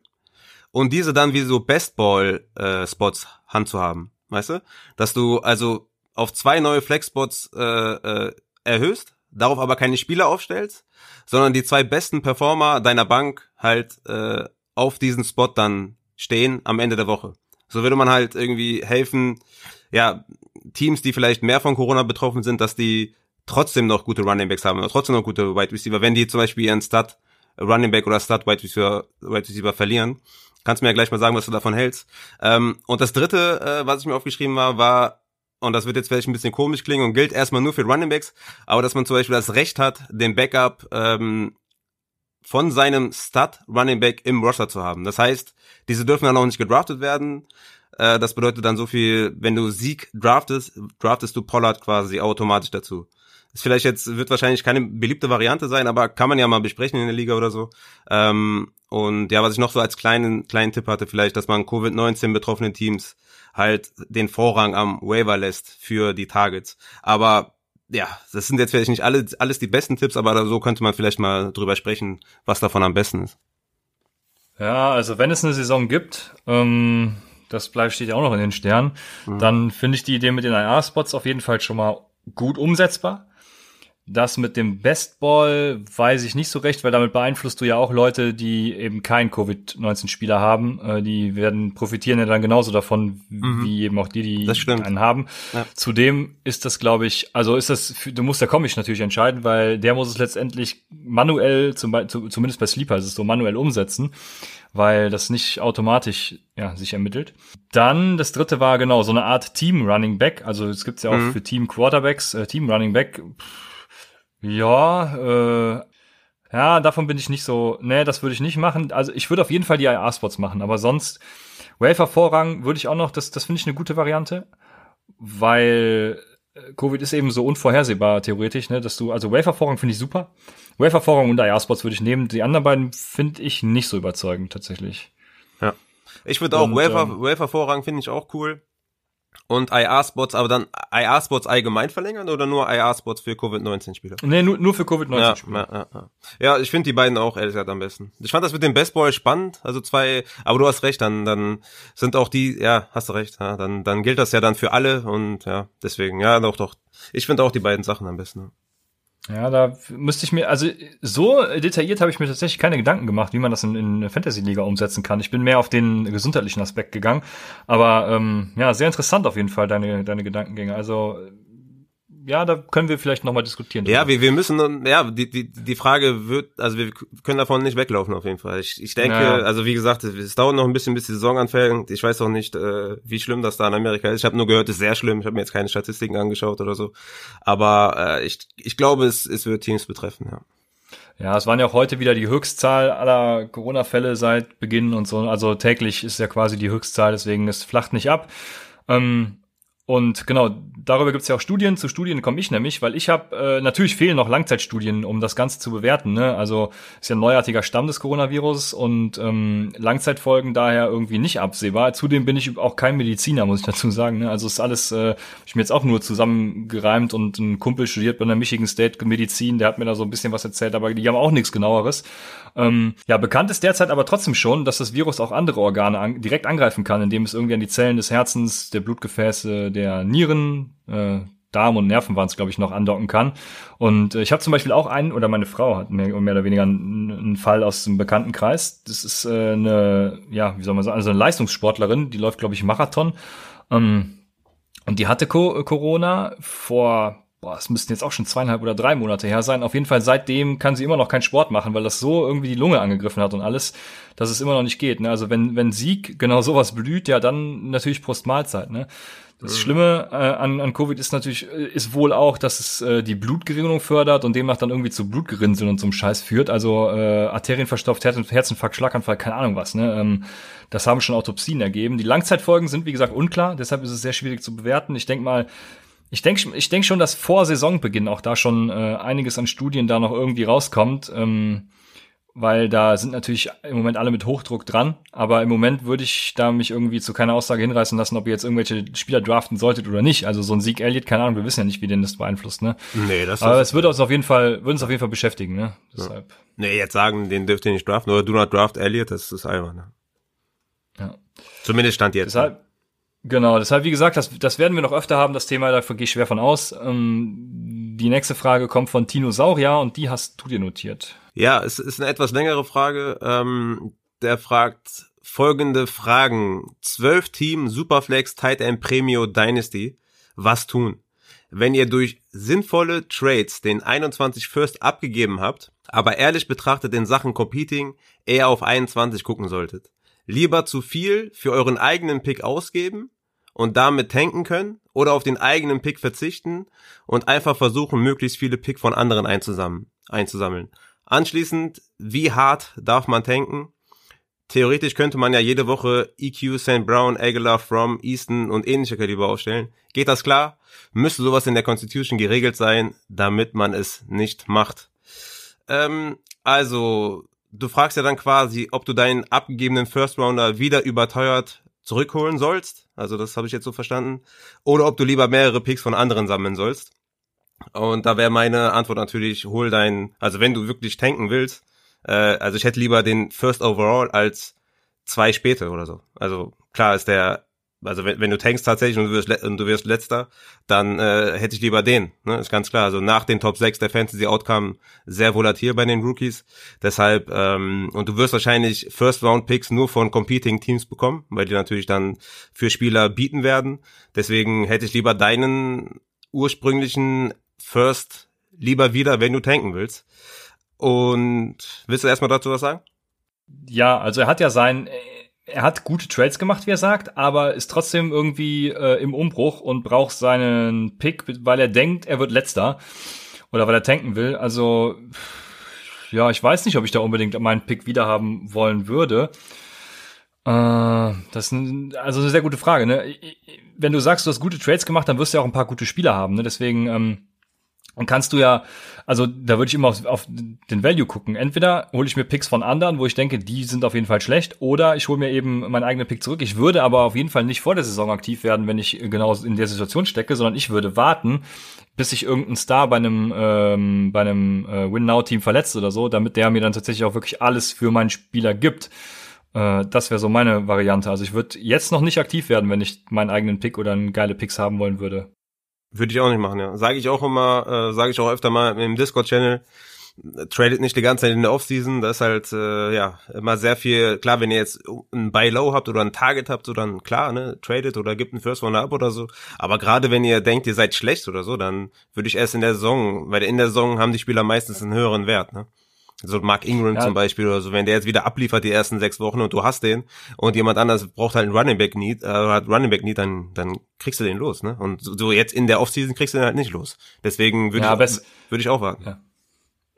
und diese dann wie so Bestball-Spots äh, handzuhaben, weißt du? Dass du also auf zwei neue Flex-Spots äh, äh, erhöhst, darauf aber keine Spieler aufstellst, sondern die zwei besten Performer deiner Bank halt äh, auf diesen Spot dann stehen am Ende der Woche. So würde man halt irgendwie helfen, ja, Teams, die vielleicht mehr von Corona betroffen sind, dass die trotzdem noch gute Running Backs haben, oder trotzdem noch gute Wide Receiver. Wenn die zum Beispiel ihren Stud Running Back oder Stud Wide Receiver, Wide Receiver verlieren, kannst du mir ja gleich mal sagen, was du davon hältst. Ähm, und das dritte, äh, was ich mir aufgeschrieben war, war, und das wird jetzt vielleicht ein bisschen komisch klingen und gilt erstmal nur für Running Backs, aber dass man zum Beispiel das Recht hat, den Backup ähm, von seinem Stud Running Back im Roster zu haben. Das heißt, diese dürfen dann auch nicht gedraftet werden. Äh, das bedeutet dann so viel, wenn du Sieg draftest, draftest du Pollard quasi automatisch dazu. Ist vielleicht jetzt, wird wahrscheinlich keine beliebte Variante sein, aber kann man ja mal besprechen in der Liga oder so. Ähm, und ja, was ich noch so als kleinen, kleinen Tipp hatte, vielleicht, dass man Covid-19 betroffenen Teams halt den Vorrang am Waiver lässt für die Targets. Aber ja, das sind jetzt vielleicht nicht alle, alles die besten Tipps, aber so könnte man vielleicht mal drüber sprechen, was davon am besten ist. Ja, also wenn es eine Saison gibt, ähm, das bleibt steht ja auch noch in den Sternen, mhm. dann finde ich die Idee mit den IR-Spots auf jeden Fall schon mal gut umsetzbar. Das mit dem Bestball weiß ich nicht so recht, weil damit beeinflusst du ja auch Leute, die eben keinen Covid-19-Spieler haben. Äh, die werden profitieren ja dann genauso davon, mhm. wie eben auch die, die einen haben. Ja. Zudem ist das, glaube ich, also ist das, du musst der Comic natürlich entscheiden, weil der muss es letztendlich manuell, zum, zumindest bei Sleeper ist es so, manuell umsetzen weil das nicht automatisch ja, sich ermittelt. Dann das dritte war genau so eine Art Team Running Back. Also es gibt's ja auch mhm. für Team Quarterbacks, äh, Team Running Back. Ja, äh, ja, davon bin ich nicht so. Nee, das würde ich nicht machen. Also ich würde auf jeden Fall die IR-Spots machen, aber sonst Wafer-Vorrang würde ich auch noch, das, das finde ich eine gute Variante, weil Covid ist eben so unvorhersehbar theoretisch, ne, dass du, also Wafer-Vorrang finde ich super. Wafer-Vorrang und IR-Spots würde ich nehmen. Die anderen beiden finde ich nicht so überzeugend tatsächlich. Ja. Ich würde auch ähm, Wafer-Vorrang finde ich auch cool und IR-Spots, aber dann IR-Spots allgemein verlängern oder nur IR-Spots für Covid-19-Spieler? Nee, nur, nur für Covid-19-Spieler. Ja, ja, ja. ja, ich finde die beiden auch ehrlich gesagt am besten. Ich fand das mit dem Bestball spannend, also zwei, aber du hast recht, dann, dann sind auch die, ja, hast du recht, ja, dann, dann gilt das ja dann für alle und ja, deswegen, ja, doch, doch. Ich finde auch die beiden Sachen am besten. Ja, da müsste ich mir, also so detailliert habe ich mir tatsächlich keine Gedanken gemacht, wie man das in, in Fantasy-Liga umsetzen kann. Ich bin mehr auf den gesundheitlichen Aspekt gegangen. Aber ähm, ja, sehr interessant auf jeden Fall, deine, deine Gedankengänge. Also ja, da können wir vielleicht nochmal diskutieren. Ja, wir, wir müssen, ja, die, die, die Frage wird, also wir können davon nicht weglaufen auf jeden Fall. Ich, ich denke, naja. also wie gesagt, es dauert noch ein bisschen, bis die Saison anfängt. Ich weiß auch nicht, äh, wie schlimm das da in Amerika ist. Ich habe nur gehört, es ist sehr schlimm. Ich habe mir jetzt keine Statistiken angeschaut oder so. Aber äh, ich, ich glaube, es, es wird Teams betreffen, ja. Ja, es waren ja auch heute wieder die Höchstzahl aller Corona-Fälle seit Beginn und so. Also täglich ist ja quasi die Höchstzahl, deswegen es flacht nicht ab. Ähm, und genau, darüber gibt es ja auch Studien. Zu Studien komme ich nämlich, weil ich habe, äh, natürlich fehlen noch Langzeitstudien, um das Ganze zu bewerten. Ne? Also ist ja ein neuartiger Stamm des Coronavirus und ähm, Langzeitfolgen daher irgendwie nicht absehbar. Zudem bin ich auch kein Mediziner, muss ich dazu sagen. Ne? Also ist alles, äh, ich mir jetzt auch nur zusammengereimt und ein Kumpel studiert bei der Michigan State Medizin, der hat mir da so ein bisschen was erzählt, aber die haben auch nichts genaueres. Ähm, ja, bekannt ist derzeit aber trotzdem schon, dass das Virus auch andere Organe an, direkt angreifen kann, indem es irgendwie an die Zellen des Herzens, der Blutgefäße, der Nieren, äh, Darm und Nerven waren es, glaube ich, noch andocken kann. Und äh, ich habe zum Beispiel auch einen, oder meine Frau hat mehr, mehr oder weniger einen, einen Fall aus dem bekannten Kreis. Das ist äh, eine, ja, wie soll man sagen, also eine Leistungssportlerin, die läuft, glaube ich, Marathon. Ähm, und die hatte Co Corona vor boah, es müssten jetzt auch schon zweieinhalb oder drei Monate her sein. Auf jeden Fall seitdem kann sie immer noch keinen Sport machen, weil das so irgendwie die Lunge angegriffen hat und alles, dass es immer noch nicht geht. Ne? Also wenn, wenn Sieg genau sowas blüht, ja, dann natürlich Postmahlzeit. Ne? Das Schlimme äh, an, an Covid ist natürlich, äh, ist wohl auch, dass es äh, die Blutgerinnung fördert und demnach dann irgendwie zu Blutgerinnseln und zum Scheiß führt. Also äh, Arterien verstopft, Herz Herzinfarkt, Schlaganfall, keine Ahnung was. Ne? Ähm, das haben schon Autopsien ergeben. Die Langzeitfolgen sind, wie gesagt, unklar. Deshalb ist es sehr schwierig zu bewerten. Ich denke mal, ich denke ich denk schon, dass vor Saisonbeginn auch da schon äh, einiges an Studien da noch irgendwie rauskommt, ähm, weil da sind natürlich im Moment alle mit Hochdruck dran, aber im Moment würde ich da mich irgendwie zu keiner Aussage hinreißen lassen, ob ihr jetzt irgendwelche Spieler draften solltet oder nicht. Also so ein Sieg Elliott, keine Ahnung, wir wissen ja nicht, wie den das beeinflusst, ne? Nee, das Aber es würde uns auf jeden Fall, würde uns auf jeden Fall beschäftigen, ne? Deshalb. Ja. Nee, jetzt sagen, den dürft ihr nicht draften oder do not draft Elliott, das ist einfach, ne? Ja. Zumindest stand jetzt. Deshalb, Genau, deshalb, wie gesagt, das, das werden wir noch öfter haben, das Thema, da gehe ich schwer von aus. Ähm, die nächste Frage kommt von Tino Saurier und die hast du dir notiert. Ja, es ist eine etwas längere Frage. Ähm, der fragt folgende Fragen. Zwölf Team Superflex Tight End Premio Dynasty. Was tun? Wenn ihr durch sinnvolle Trades den 21 First abgegeben habt, aber ehrlich betrachtet in Sachen Competing eher auf 21 gucken solltet lieber zu viel für euren eigenen Pick ausgeben und damit tanken können oder auf den eigenen Pick verzichten und einfach versuchen, möglichst viele Pick von anderen einzusammeln. Anschließend, wie hart darf man tanken? Theoretisch könnte man ja jede Woche EQ, St. Brown, Aguilar, From, Easton und ähnliche Kaliber aufstellen. Geht das klar? Müsste sowas in der Constitution geregelt sein, damit man es nicht macht. Ähm, also, du fragst ja dann quasi, ob du deinen abgegebenen First Rounder wieder überteuert zurückholen sollst. Also das habe ich jetzt so verstanden. Oder ob du lieber mehrere Picks von anderen sammeln sollst. Und da wäre meine Antwort natürlich, hol deinen, also wenn du wirklich tanken willst, äh, also ich hätte lieber den First Overall als zwei späte oder so. Also klar ist der also wenn, wenn du tankst tatsächlich und du wirst, und du wirst letzter, dann äh, hätte ich lieber den. Ne? Ist ganz klar. Also nach den Top 6 der Fantasy Outcome sehr volatil bei den Rookies. Deshalb, ähm, und du wirst wahrscheinlich First Round Picks nur von Competing Teams bekommen, weil die natürlich dann für Spieler bieten werden. Deswegen hätte ich lieber deinen ursprünglichen First lieber wieder, wenn du tanken willst. Und willst du erstmal dazu was sagen? Ja, also er hat ja sein er hat gute Trades gemacht, wie er sagt, aber ist trotzdem irgendwie äh, im Umbruch und braucht seinen Pick, weil er denkt, er wird letzter oder weil er tanken will. Also ja, ich weiß nicht, ob ich da unbedingt meinen Pick wiederhaben wollen würde. Äh, das ist also eine sehr gute Frage. Ne? Wenn du sagst, du hast gute Trades gemacht, dann wirst du ja auch ein paar gute Spieler haben. Ne? Deswegen ähm, dann kannst du ja, also da würde ich immer auf, auf den Value gucken. Entweder hole ich mir Picks von anderen, wo ich denke, die sind auf jeden Fall schlecht, oder ich hole mir eben meinen eigenen Pick zurück. Ich würde aber auf jeden Fall nicht vor der Saison aktiv werden, wenn ich genau in der Situation stecke, sondern ich würde warten, bis sich irgendein Star bei einem ähm, bei einem äh, Win-Now-Team verletzt oder so, damit der mir dann tatsächlich auch wirklich alles für meinen Spieler gibt. Äh, das wäre so meine Variante. Also ich würde jetzt noch nicht aktiv werden, wenn ich meinen eigenen Pick oder einen geile Picks haben wollen würde. Würde ich auch nicht machen, ja. Sage ich auch immer, äh, sage ich auch öfter mal im Discord-Channel. tradet nicht die ganze Zeit in der Offseason. Das ist halt äh, ja immer sehr viel. Klar, wenn ihr jetzt ein Buy Low habt oder ein Target habt, so dann klar, ne, tradet oder gibt einen First One ab oder so. Aber gerade wenn ihr denkt, ihr seid schlecht oder so, dann würde ich erst in der Saison, weil in der Saison haben die Spieler meistens einen höheren Wert. Ne? So Mark Ingram ja. zum Beispiel oder so, wenn der jetzt wieder abliefert die ersten sechs Wochen und du hast den und jemand anders braucht halt einen Running Back Need, äh, hat Running Back Need, dann, dann kriegst du den los, ne? Und so jetzt in der Offseason kriegst du den halt nicht los. Deswegen würde ja, ich, würde ich auch warten. Ja.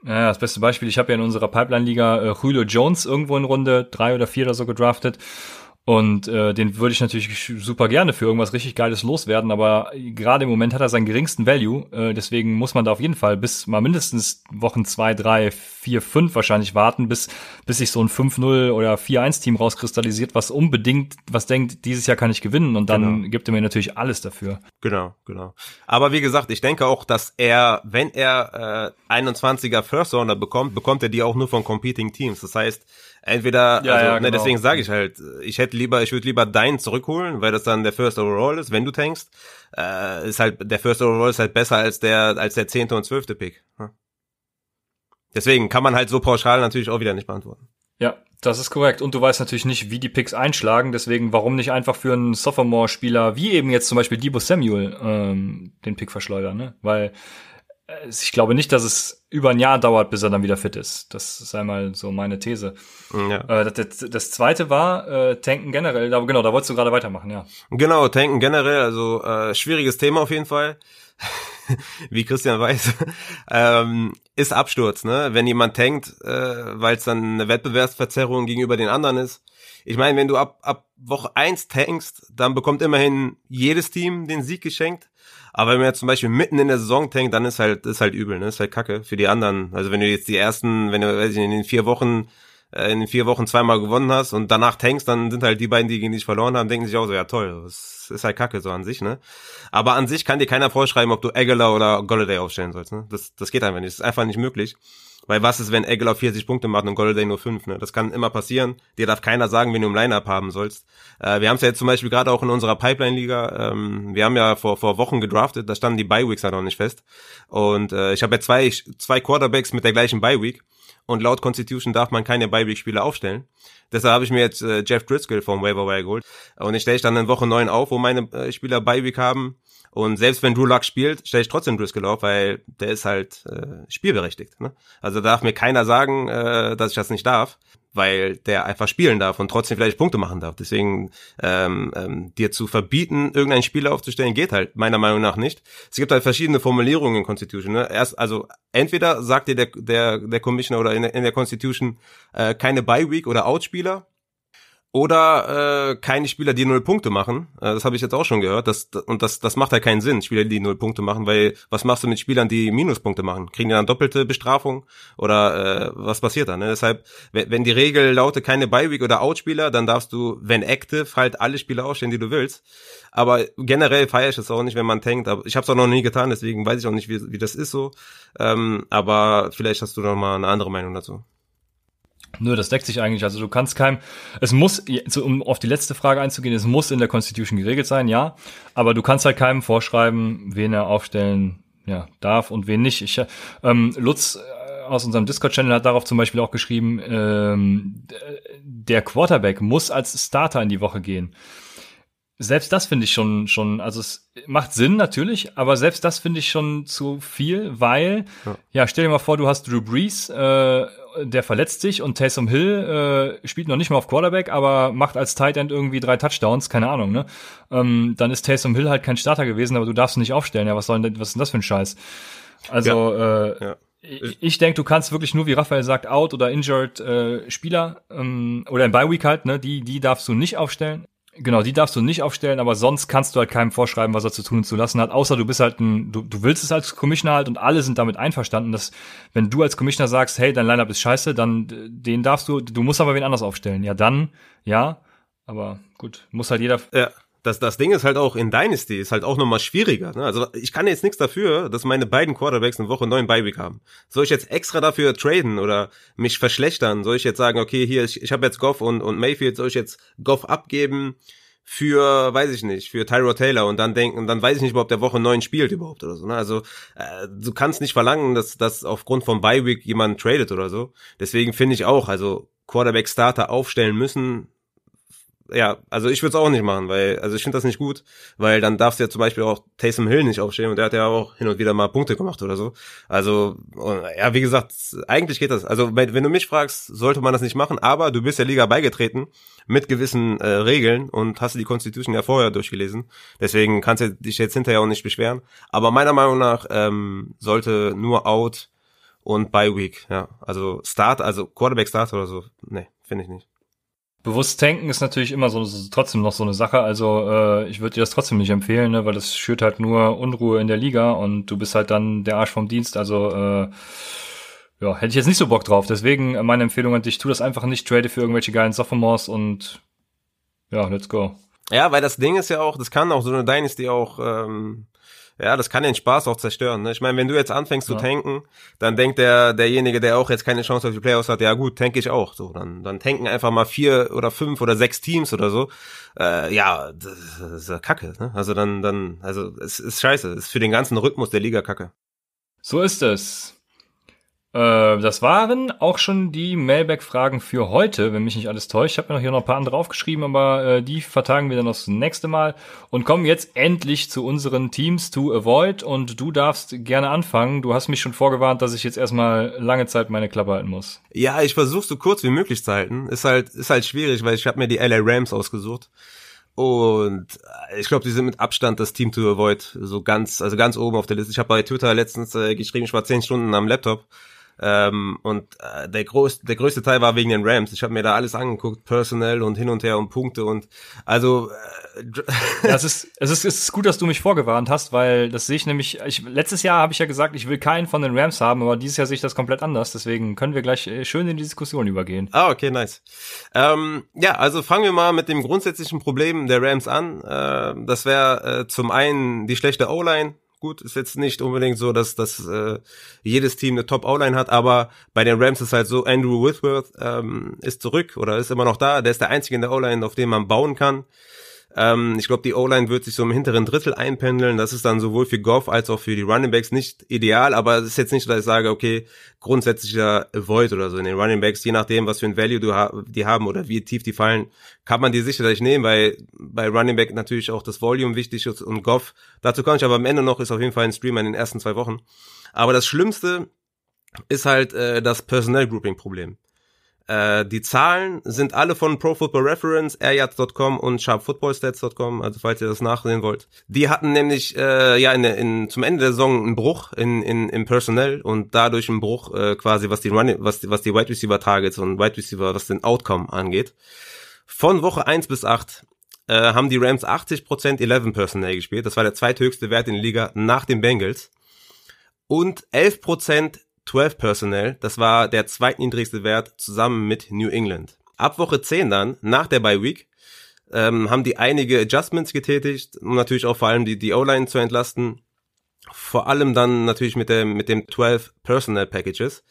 Ja, das beste Beispiel, ich habe ja in unserer Pipeline-Liga äh, Julio Jones irgendwo in Runde drei oder vier oder so gedraftet und äh, den würde ich natürlich super gerne für irgendwas richtig Geiles loswerden, aber gerade im Moment hat er seinen geringsten Value. Äh, deswegen muss man da auf jeden Fall bis mal mindestens Wochen zwei, drei, vier, fünf wahrscheinlich warten, bis, bis sich so ein 5-0 oder 4-1-Team rauskristallisiert, was unbedingt, was denkt, dieses Jahr kann ich gewinnen und dann genau. gibt er mir natürlich alles dafür. Genau, genau. Aber wie gesagt, ich denke auch, dass er, wenn er äh, 21er First Owner bekommt, bekommt er die auch nur von Competing Teams. Das heißt, Entweder, ja, also, ja, ne, genau. ne, deswegen sage ich halt, ich hätte lieber, ich würde lieber deinen zurückholen, weil das dann der First Overall ist, wenn du tankst. Äh, ist halt, der First Overall ist halt besser als der, als der zehnte und zwölfte Pick. Hm? Deswegen kann man halt so pauschal natürlich auch wieder nicht beantworten. Ja, das ist korrekt. Und du weißt natürlich nicht, wie die Picks einschlagen. Deswegen, warum nicht einfach für einen Sophomore-Spieler, wie eben jetzt zum Beispiel Debo Samuel, ähm, den Pick verschleudern, ne? Weil äh, ich glaube nicht, dass es über ein Jahr dauert, bis er dann wieder fit ist. Das ist einmal so meine These. Ja. Äh, das, das, zweite war äh, Tanken generell. Da, genau, da wolltest du gerade weitermachen, ja. Genau, Tanken generell. Also äh, schwieriges Thema auf jeden Fall. (laughs) Wie Christian weiß, (laughs) ähm, ist Absturz. Ne? Wenn jemand tankt, äh, weil es dann eine Wettbewerbsverzerrung gegenüber den anderen ist. Ich meine, wenn du ab, ab Woche eins tankst, dann bekommt immerhin jedes Team den Sieg geschenkt. Aber wenn man jetzt zum Beispiel mitten in der Saison tankt, dann ist halt, ist halt übel, ne? Ist halt kacke für die anderen. Also wenn du jetzt die ersten, wenn du, weiß ich, in den vier Wochen, äh, in den vier Wochen zweimal gewonnen hast und danach tankst, dann sind halt die beiden, die gegen dich verloren haben, denken sich auch so, ja toll, das ist halt kacke so an sich, ne? Aber an sich kann dir keiner vorschreiben, ob du Aguilar oder Golladay aufstellen sollst, ne? Das, das geht einfach nicht. Das ist einfach nicht möglich. Weil was ist, wenn Eggler 40 Punkte macht und Golladay nur 5? Ne? Das kann immer passieren. Dir darf keiner sagen, wen du im Lineup haben sollst. Äh, wir haben es ja jetzt zum Beispiel gerade auch in unserer Pipeline-Liga. Ähm, wir haben ja vor, vor Wochen gedraftet, da standen die Bye-Weeks halt noch nicht fest. Und äh, ich habe ja zwei, zwei Quarterbacks mit der gleichen Bye-Week. Und laut Constitution darf man keine Bye-Week-Spieler aufstellen. Deshalb habe ich mir jetzt äh, Jeff Driscoll vom Waiver Wire geholt. Und ich stelle ich dann in Woche 9 auf, wo meine äh, Spieler Bye-Week haben. Und selbst wenn Drew Luck spielt, stelle ich trotzdem Driscoll auf, weil der ist halt äh, spielberechtigt. Ne? Also darf mir keiner sagen, äh, dass ich das nicht darf, weil der einfach spielen darf und trotzdem vielleicht Punkte machen darf. Deswegen ähm, ähm, dir zu verbieten, irgendeinen Spieler aufzustellen, geht halt meiner Meinung nach nicht. Es gibt halt verschiedene Formulierungen in Constitution. Ne? Erst, also entweder sagt dir der, der, der Commissioner oder in der, in der Constitution äh, keine Bye-Week oder Outspieler oder äh, keine Spieler, die null Punkte machen. Äh, das habe ich jetzt auch schon gehört. Das, und das, das macht halt keinen Sinn, Spieler, die null Punkte machen, weil was machst du mit Spielern, die Minuspunkte machen? Kriegen die dann doppelte Bestrafung? Oder äh, was passiert dann? Ne? Deshalb, wenn die Regel lautet keine Bye-Week oder Outspieler, dann darfst du, wenn active, halt alle Spieler ausstellen, die du willst. Aber generell feiere ich es auch nicht, wenn man tankt. Aber ich habe es auch noch nie getan, deswegen weiß ich auch nicht, wie, wie das ist so. Ähm, aber vielleicht hast du noch mal eine andere Meinung dazu. Nö, das deckt sich eigentlich. Also du kannst keinem, es muss, um auf die letzte Frage einzugehen, es muss in der Constitution geregelt sein, ja. Aber du kannst halt keinem vorschreiben, wen er aufstellen ja, darf und wen nicht. Ich, ähm, Lutz äh, aus unserem Discord-Channel hat darauf zum Beispiel auch geschrieben, ähm, der Quarterback muss als Starter in die Woche gehen. Selbst das finde ich schon, schon, also es macht Sinn natürlich, aber selbst das finde ich schon zu viel, weil, ja. ja. stell dir mal vor, du hast Drew Brees, äh, der verletzt sich und Taysom Hill äh, spielt noch nicht mal auf Quarterback, aber macht als Tight End irgendwie drei Touchdowns, keine Ahnung, ne? Ähm, dann ist Taysom Hill halt kein Starter gewesen, aber du darfst ihn nicht aufstellen. Ja, was soll denn, was ist denn das für ein Scheiß? Also, ja. äh, ja. Ich, ich denke, du kannst wirklich nur, wie Raphael sagt, out oder injured äh, Spieler ähm, oder im Bye Week halt, ne, die die darfst du nicht aufstellen. Genau, die darfst du nicht aufstellen, aber sonst kannst du halt keinem vorschreiben, was er zu tun und zu lassen hat, außer du bist halt ein, du, du willst es als Commissioner halt und alle sind damit einverstanden, dass wenn du als Commissioner sagst, hey, dein Lineup ist scheiße, dann den darfst du, du musst aber wen anders aufstellen. Ja, dann, ja, aber gut, muss halt jeder. Ja das, das Ding ist halt auch in Dynasty ist halt auch nochmal schwieriger. Ne? Also ich kann jetzt nichts dafür, dass meine beiden Quarterbacks eine Woche neun Beiweek haben. Soll ich jetzt extra dafür traden oder mich verschlechtern? Soll ich jetzt sagen, okay, hier, ich, ich habe jetzt Goff und, und Mayfield, soll ich jetzt Goff abgeben für, weiß ich nicht, für Tyrod Taylor und dann denken, dann weiß ich nicht, ob der Woche neun spielt überhaupt oder so. Ne? Also äh, du kannst nicht verlangen, dass, dass aufgrund von Bye Week jemand tradet oder so. Deswegen finde ich auch, also Quarterback Starter aufstellen müssen, ja, also ich würde es auch nicht machen, weil, also ich finde das nicht gut, weil dann darfst du ja zum Beispiel auch Taysom Hill nicht aufstehen und der hat ja auch hin und wieder mal Punkte gemacht oder so. Also, ja, wie gesagt, eigentlich geht das. Also, wenn du mich fragst, sollte man das nicht machen, aber du bist der Liga beigetreten mit gewissen äh, Regeln und hast die Constitution ja vorher durchgelesen. Deswegen kannst du dich jetzt hinterher auch nicht beschweren. Aber meiner Meinung nach ähm, sollte nur Out und Bye Week, ja. Also Start, also Quarterback Start oder so, nee, finde ich nicht. Bewusst tanken ist natürlich immer so trotzdem noch so eine Sache. Also äh, ich würde dir das trotzdem nicht empfehlen, ne, weil das schürt halt nur Unruhe in der Liga und du bist halt dann der Arsch vom Dienst. Also äh, ja, hätte ich jetzt nicht so Bock drauf. Deswegen meine Empfehlung an dich, tu das einfach nicht, trade für irgendwelche geilen Sophomores und ja, let's go. Ja, weil das Ding ist ja auch, das kann auch so eine Dynasty auch ähm, ja, das kann den Spaß auch zerstören. Ne? Ich meine, wenn du jetzt anfängst ja. zu tanken, dann denkt der derjenige, der auch jetzt keine Chance auf die Playoffs hat, ja gut, tank ich auch. So, dann dann tanken einfach mal vier oder fünf oder sechs Teams oder so. Äh, ja, das ist ja Kacke. Ne? Also dann dann also es ist scheiße. Es ist für den ganzen Rhythmus der Liga Kacke. So ist es. Äh, das waren auch schon die Mailback-Fragen für heute, wenn mich nicht alles täuscht. Ich habe mir noch hier noch ein paar andere aufgeschrieben, aber äh, die vertagen wir dann das nächste Mal und kommen jetzt endlich zu unseren Teams to avoid. Und du darfst gerne anfangen. Du hast mich schon vorgewarnt, dass ich jetzt erstmal lange Zeit meine Klappe halten muss. Ja, ich versuche so kurz wie möglich zu halten. Ist halt, ist halt schwierig, weil ich habe mir die LA Rams ausgesucht. Und äh, ich glaube, die sind mit Abstand das Team to avoid, so ganz, also ganz oben auf der Liste. Ich habe bei Twitter letztens äh, geschrieben, ich war zehn Stunden am Laptop ähm, und äh, der, größte, der größte Teil war wegen den Rams. Ich habe mir da alles angeguckt, personell und hin und her und Punkte und also äh, (laughs) ja, es ist es ist es ist gut, dass du mich vorgewarnt hast, weil das sehe ich nämlich. Ich, letztes Jahr habe ich ja gesagt, ich will keinen von den Rams haben, aber dieses Jahr sehe ich das komplett anders. Deswegen können wir gleich äh, schön in die Diskussion übergehen. Ah, okay, nice. Ähm, ja, also fangen wir mal mit dem grundsätzlichen Problem der Rams an. Äh, das wäre äh, zum einen die schlechte O-Line gut, ist jetzt nicht unbedingt so, dass, dass äh, jedes Team eine Top-O-Line hat, aber bei den Rams ist halt so, Andrew Whitworth ähm, ist zurück oder ist immer noch da, der ist der Einzige in der O-Line, auf dem man bauen kann. Ähm, ich glaube, die O-Line wird sich so im hinteren Drittel einpendeln. Das ist dann sowohl für Goff als auch für die Running Backs nicht ideal, aber es ist jetzt nicht so, dass ich sage, okay, grundsätzlicher Avoid oder so in den Running Backs, je nachdem, was für ein Value du ha die haben oder wie tief die fallen, kann man die sicherlich nehmen, weil bei Running Back natürlich auch das Volume wichtig ist und Goff. Dazu kann ich aber am Ende noch, ist auf jeden Fall ein Streamer in den ersten zwei Wochen. Aber das Schlimmste ist halt äh, das Personnel Grouping Problem. Äh, die Zahlen sind alle von Pro Football Reference, airyards.com und sharpfootballstats.com, also falls ihr das nachsehen wollt. Die hatten nämlich äh, ja in, in, zum Ende der Saison einen Bruch in, in, im Personell und dadurch einen Bruch äh, quasi, was die Running, was die, was die Wide Receiver Targets und Wide Receiver, was den Outcome angeht. Von Woche 1 bis 8 äh, haben die Rams 80% 11 Personnel gespielt. Das war der zweithöchste Wert in der Liga nach den Bengals. Und 11% 12 Personnel, das war der zweitniedrigste Wert zusammen mit New England. Ab Woche 10 dann, nach der Bye Week, ähm, haben die einige Adjustments getätigt, um natürlich auch vor allem die, die O-Line zu entlasten. Vor allem dann natürlich mit dem, mit dem 12 Personnel Packages.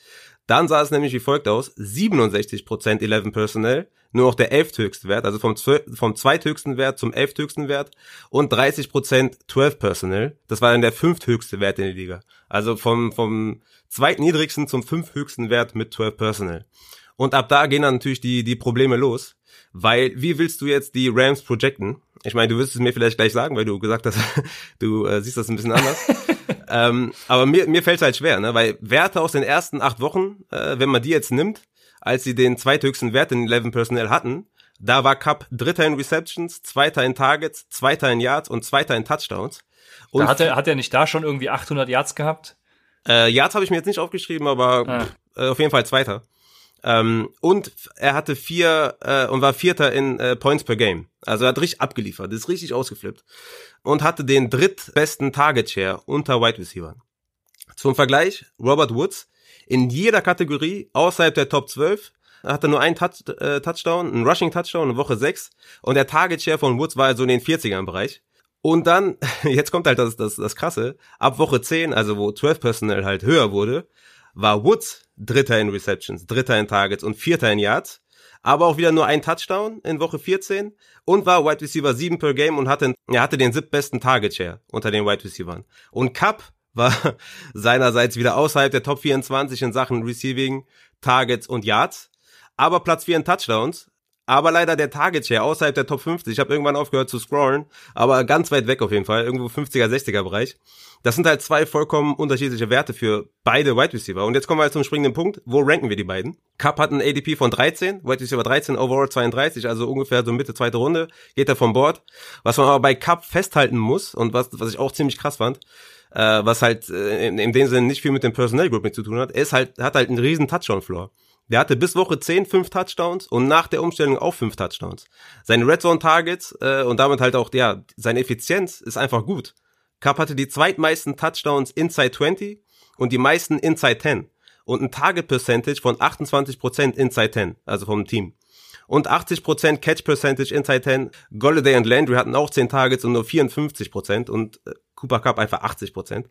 Dann sah es nämlich wie folgt aus. 67% 11 Personnel, nur noch der elfthöchste Wert, also vom, vom zweithöchsten Wert zum elfthöchsten Wert und 30% 12 Personnel. Das war dann der fünfthöchste Wert in der Liga. Also vom, vom zweitniedrigsten zum fünfthöchsten Wert mit 12 Personnel. Und ab da gehen dann natürlich die, die Probleme los. Weil, wie willst du jetzt die Rams projecten? Ich meine, du wirst es mir vielleicht gleich sagen, weil du gesagt hast, (laughs) du äh, siehst das ein bisschen anders. (laughs) ähm, aber mir, mir fällt es halt schwer, ne? weil Werte aus den ersten acht Wochen, äh, wenn man die jetzt nimmt, als sie den zweithöchsten Wert in 11 Personnel hatten, da war Cup Dritter in Receptions, Zweiter in Targets, Zweiter in Yards und Zweiter in Touchdowns. Und da hat, er, hat er nicht da schon irgendwie 800 Yards gehabt? Äh, Yards habe ich mir jetzt nicht aufgeschrieben, aber ah. äh, auf jeden Fall Zweiter. Ähm, und er hatte vier äh, und war Vierter in äh, Points per Game. Also er hat richtig abgeliefert, ist richtig ausgeflippt. Und hatte den drittbesten Target Share unter Wide Receiver. Zum Vergleich, Robert Woods in jeder Kategorie außerhalb der Top 12 hatte nur einen Touch, äh, Touchdown, einen Rushing Touchdown in Woche 6 und der Target Share von Woods war also in den 40ern Bereich. Und dann, (laughs) jetzt kommt halt das, das, das Krasse, ab Woche 10, also wo 12 Personnel halt höher wurde, war Woods Dritter in Receptions, Dritter in Targets und Vierter in Yards. aber auch wieder nur ein Touchdown in Woche 14 und war Wide Receiver 7 per Game und hatte, er hatte den siebtbesten Target Share unter den Wide Receivers. Und Cup war (laughs) seinerseits wieder außerhalb der Top 24 in Sachen Receiving, Targets und Yards, aber Platz 4 in Touchdowns, aber leider der Target Share außerhalb der Top 50. Ich habe irgendwann aufgehört zu scrollen, aber ganz weit weg auf jeden Fall, irgendwo 50er, 60er Bereich. Das sind halt zwei vollkommen unterschiedliche Werte für beide Wide Receiver. Und jetzt kommen wir halt zum springenden Punkt. Wo ranken wir die beiden? Cup hat einen ADP von 13, Wide Receiver 13, Overall 32, also ungefähr so Mitte zweite Runde, geht er vom Board. Was man aber bei Cup festhalten muss und was, was ich auch ziemlich krass fand, äh, was halt äh, in, in dem Sinne nicht viel mit dem Personnel Grouping zu tun hat, er ist halt, hat halt einen riesen Touchdown-Floor. Der hatte bis Woche 10 fünf Touchdowns und nach der Umstellung auch fünf Touchdowns. Seine Red Zone Targets äh, und damit halt auch ja, seine Effizienz ist einfach gut. Cup hatte die zweitmeisten Touchdowns inside 20 und die meisten inside 10 und ein Target Percentage von 28% inside 10, also vom Team. Und 80% Catch Percentage inside 10. Golladay und Landry hatten auch 10 Targets und nur 54% und äh, Cooper Cup einfach 80%.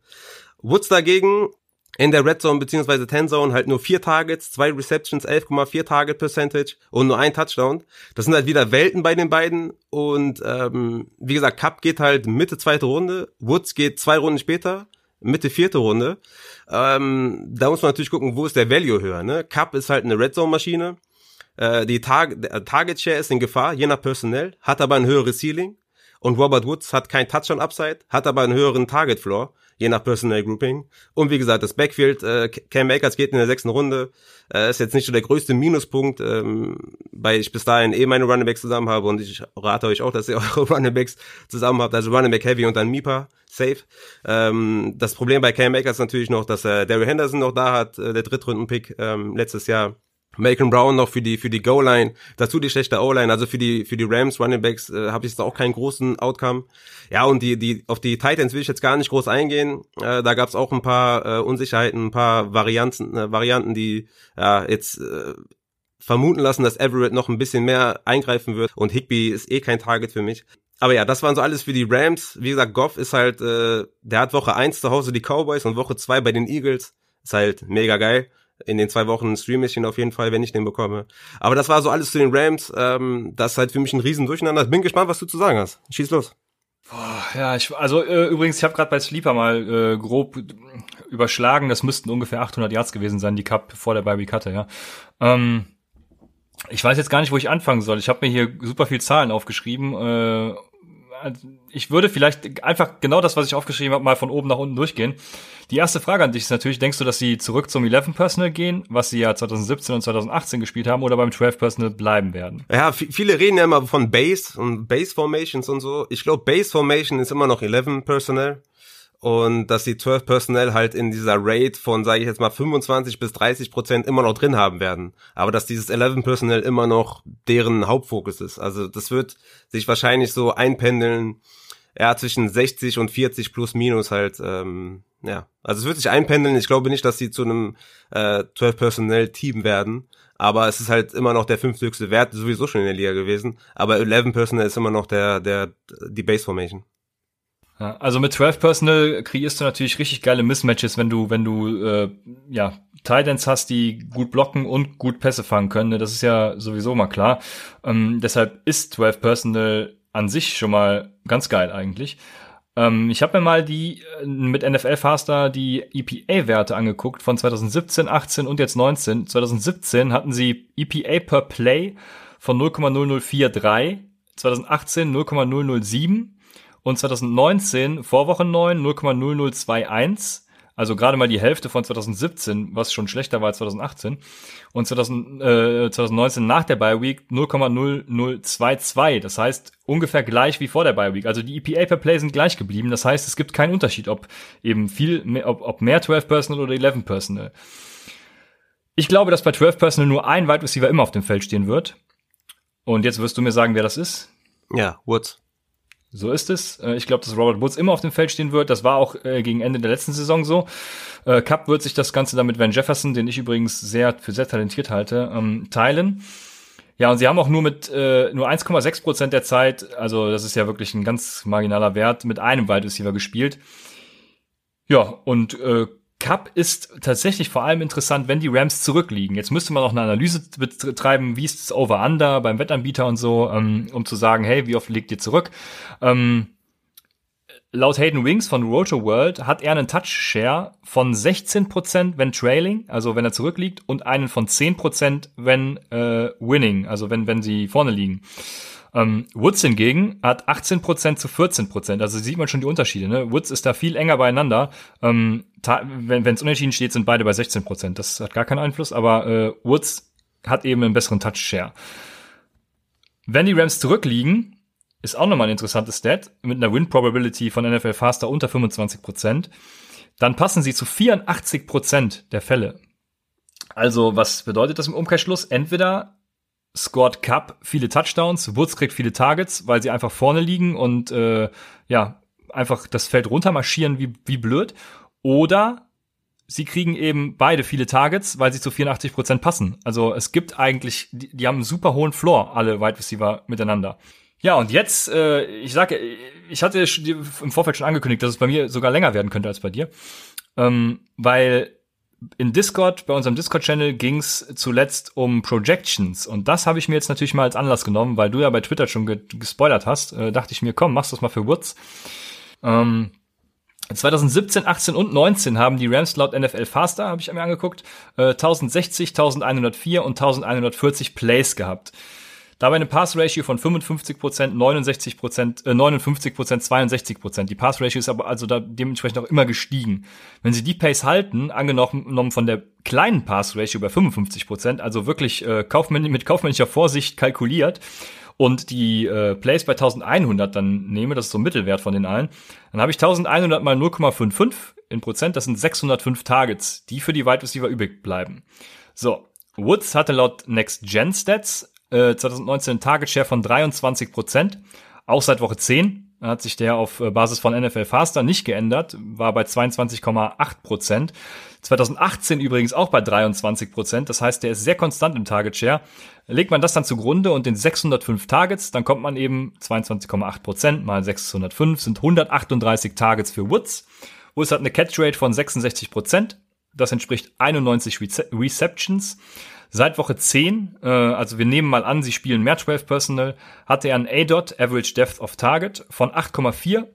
Woods dagegen in der Red Zone bzw. Ten Zone halt nur vier Targets, zwei Receptions, 11,4 Target Percentage und nur ein Touchdown. Das sind halt wieder Welten bei den beiden und ähm, wie gesagt, Cup geht halt Mitte zweite Runde, Woods geht zwei Runden später, Mitte vierte Runde. Ähm, da muss man natürlich gucken, wo ist der Value höher. Ne? Cup ist halt eine Red Zone Maschine. Äh, die Tar Target Share ist in Gefahr, je nach Personell, hat aber ein höheres Ceiling. Und Robert Woods hat kein Touchdown Upside, hat aber einen höheren Target Floor je nach Personal Grouping. Und wie gesagt, das Backfield, äh, Cam Akers geht in der sechsten Runde, äh, ist jetzt nicht so der größte Minuspunkt, ähm, weil ich bis dahin eh meine Running Backs zusammen habe und ich rate euch auch, dass ihr (laughs) eure Running Backs zusammen habt, also Running Back Heavy und dann Mipa safe. Ähm, das Problem bei Cam Akers natürlich noch, dass äh, Daryl Henderson noch da hat, äh, der Drittrunden-Pick ähm, letztes Jahr Macon Brown noch für die für die Goal-Line, dazu die schlechte O-Line, also für die für die Rams Running Backs äh, habe ich jetzt auch keinen großen Outcome. Ja, und die die auf die Titans will ich jetzt gar nicht groß eingehen. Äh, da gab es auch ein paar äh, Unsicherheiten, ein paar Varianten äh, Varianten, die ja jetzt äh, vermuten lassen, dass Everett noch ein bisschen mehr eingreifen wird und Higby ist eh kein Target für mich. Aber ja, das waren so alles für die Rams. Wie gesagt, Goff ist halt äh, der hat Woche eins zu Hause die Cowboys und Woche zwei bei den Eagles. Ist halt mega geil in den zwei Wochen streame ich ihn auf jeden Fall, wenn ich den bekomme. Aber das war so alles zu den Rams. Ähm, das ist halt für mich ein riesen Durcheinander. Bin gespannt, was du zu sagen hast. Schieß los. Boah, ja, ich, also äh, übrigens, ich habe gerade bei Sleeper mal äh, grob überschlagen. Das müssten ungefähr 800 Yards gewesen sein, die Cup vor der Bye hatte, ja. Ähm, ich weiß jetzt gar nicht, wo ich anfangen soll. Ich habe mir hier super viel Zahlen aufgeschrieben. Äh, also, ich würde vielleicht einfach genau das, was ich aufgeschrieben habe, mal von oben nach unten durchgehen. Die erste Frage an dich ist natürlich, denkst du, dass sie zurück zum 11 Personal gehen, was sie ja 2017 und 2018 gespielt haben, oder beim 12 Personal bleiben werden? Ja, viele reden ja immer von Base und Base Formations und so. Ich glaube, Base Formation ist immer noch 11 Personal und dass die 12 Personnel halt in dieser Rate von, sage ich jetzt mal, 25 bis 30 Prozent immer noch drin haben werden. Aber dass dieses 11 Personnel immer noch deren Hauptfokus ist. Also das wird sich wahrscheinlich so einpendeln, ja, zwischen 60 und 40 plus minus halt, ähm, ja. Also es wird sich einpendeln. Ich glaube nicht, dass sie zu einem äh, 12 Personnel Team werden. Aber es ist halt immer noch der fünfthöchste Wert, sowieso schon in der Liga gewesen. Aber 11 Personnel ist immer noch der, der, die Base Formation. Also mit 12 Personal kreierst du natürlich richtig geile Mismatches, wenn du, wenn du äh, ja Titans hast, die gut blocken und gut Pässe fangen können. Ne? Das ist ja sowieso mal klar. Ähm, deshalb ist 12 Personal an sich schon mal ganz geil eigentlich. Ähm, ich habe mir mal die äh, mit NFL Faster die EPA-Werte angeguckt von 2017, 18 und jetzt 19. 2017 hatten sie EPA per Play von 0,0043, 2018 0,007 und 2019 vor Woche 9 0,0021. Also gerade mal die Hälfte von 2017, was schon schlechter war als 2018. Und 2000, äh, 2019 nach der Bye Week 0,0022. Das heißt ungefähr gleich wie vor der Bye Week. Also die EPA per Play sind gleich geblieben. Das heißt, es gibt keinen Unterschied, ob eben viel, mehr, ob, ob mehr 12 Personal oder 11 Personal. Ich glaube, dass bei 12 Personal nur ein Wide Receiver immer auf dem Feld stehen wird. Und jetzt wirst du mir sagen, wer das ist. Ja, Woods. So ist es. Äh, ich glaube, dass Robert Woods immer auf dem Feld stehen wird. Das war auch äh, gegen Ende der letzten Saison so. Äh, Cup wird sich das Ganze dann mit Van Jefferson, den ich übrigens sehr für sehr talentiert halte, ähm, teilen. Ja, und sie haben auch nur mit nur 1,6 Prozent der Zeit, also das ist ja wirklich ein ganz marginaler Wert, mit einem Wide Receiver gespielt. Ja, und Cup ist tatsächlich vor allem interessant, wenn die Rams zurückliegen. Jetzt müsste man noch eine Analyse betreiben, wie ist das Over-Under beim Wettanbieter und so, ähm, um zu sagen, hey, wie oft liegt ihr zurück? Ähm, laut Hayden Wings von Roto World hat er einen Touch-Share von 16%, wenn trailing, also wenn er zurückliegt, und einen von 10%, wenn äh, winning, also wenn, wenn sie vorne liegen. Ähm, Woods hingegen hat 18% zu 14%, also sieht man schon die Unterschiede. Ne? Woods ist da viel enger beieinander. Ähm, wenn es unentschieden steht, sind beide bei 16%. Das hat gar keinen Einfluss, aber äh, Woods hat eben einen besseren Touch-Share. Wenn die Rams zurückliegen, ist auch nochmal ein interessantes Stat, mit einer Win-Probability von NFL Faster unter 25%, dann passen sie zu 84% der Fälle. Also, was bedeutet das im Umkehrschluss? Entweder scored Cup viele Touchdowns, Woods kriegt viele Targets, weil sie einfach vorne liegen und äh, ja, einfach das Feld runtermarschieren wie, wie blöd. Oder sie kriegen eben beide viele Targets, weil sie zu 84 Prozent passen. Also es gibt eigentlich, die, die haben einen super hohen Floor, alle Wide Receiver miteinander. Ja, und jetzt, äh, ich sage, ich hatte im Vorfeld schon angekündigt, dass es bei mir sogar länger werden könnte als bei dir. Ähm, weil in Discord, bei unserem Discord-Channel ging es zuletzt um Projections. Und das habe ich mir jetzt natürlich mal als Anlass genommen, weil du ja bei Twitter schon ge gespoilert hast. Äh, dachte ich mir, komm, machst das mal für Woods. Ähm, 2017, 18 und 19 haben die Rams laut NFL Faster, habe ich mir angeguckt, äh, 1060, 1104 und 1140 Plays gehabt. Dabei eine Pass-Ratio von 55 69 äh, 59% 62% Die Pass-Ratio ist aber also da dementsprechend auch immer gestiegen. Wenn sie die Pace halten, angenommen von der kleinen Pass-Ratio bei 55% also wirklich äh, kaufmänn mit kaufmännischer Vorsicht kalkuliert, und die äh, Plays bei 1100 dann nehme, das ist so ein Mittelwert von den allen, dann habe ich 1100 mal 0,55 in Prozent, das sind 605 Targets, die für die Wide Receiver übrig bleiben. So, Woods hatte laut Next Gen Stats 2019 einen Target Share von 23 Prozent, auch seit Woche 10 hat sich der auf äh, Basis von NFL Faster nicht geändert, war bei 22,8 Prozent. 2018 übrigens auch bei 23 Prozent, das heißt, der ist sehr konstant im Target Share. Legt man das dann zugrunde und den 605 Targets, dann kommt man eben 22,8 Prozent mal 605 sind 138 Targets für Woods. Woods hat eine Catch Rate von 66 Prozent, das entspricht 91 Receptions. Seit Woche 10, äh, also wir nehmen mal an, sie spielen mehr 12 Personal, hatte er ein A-Dot, Average Depth of Target, von 8,4.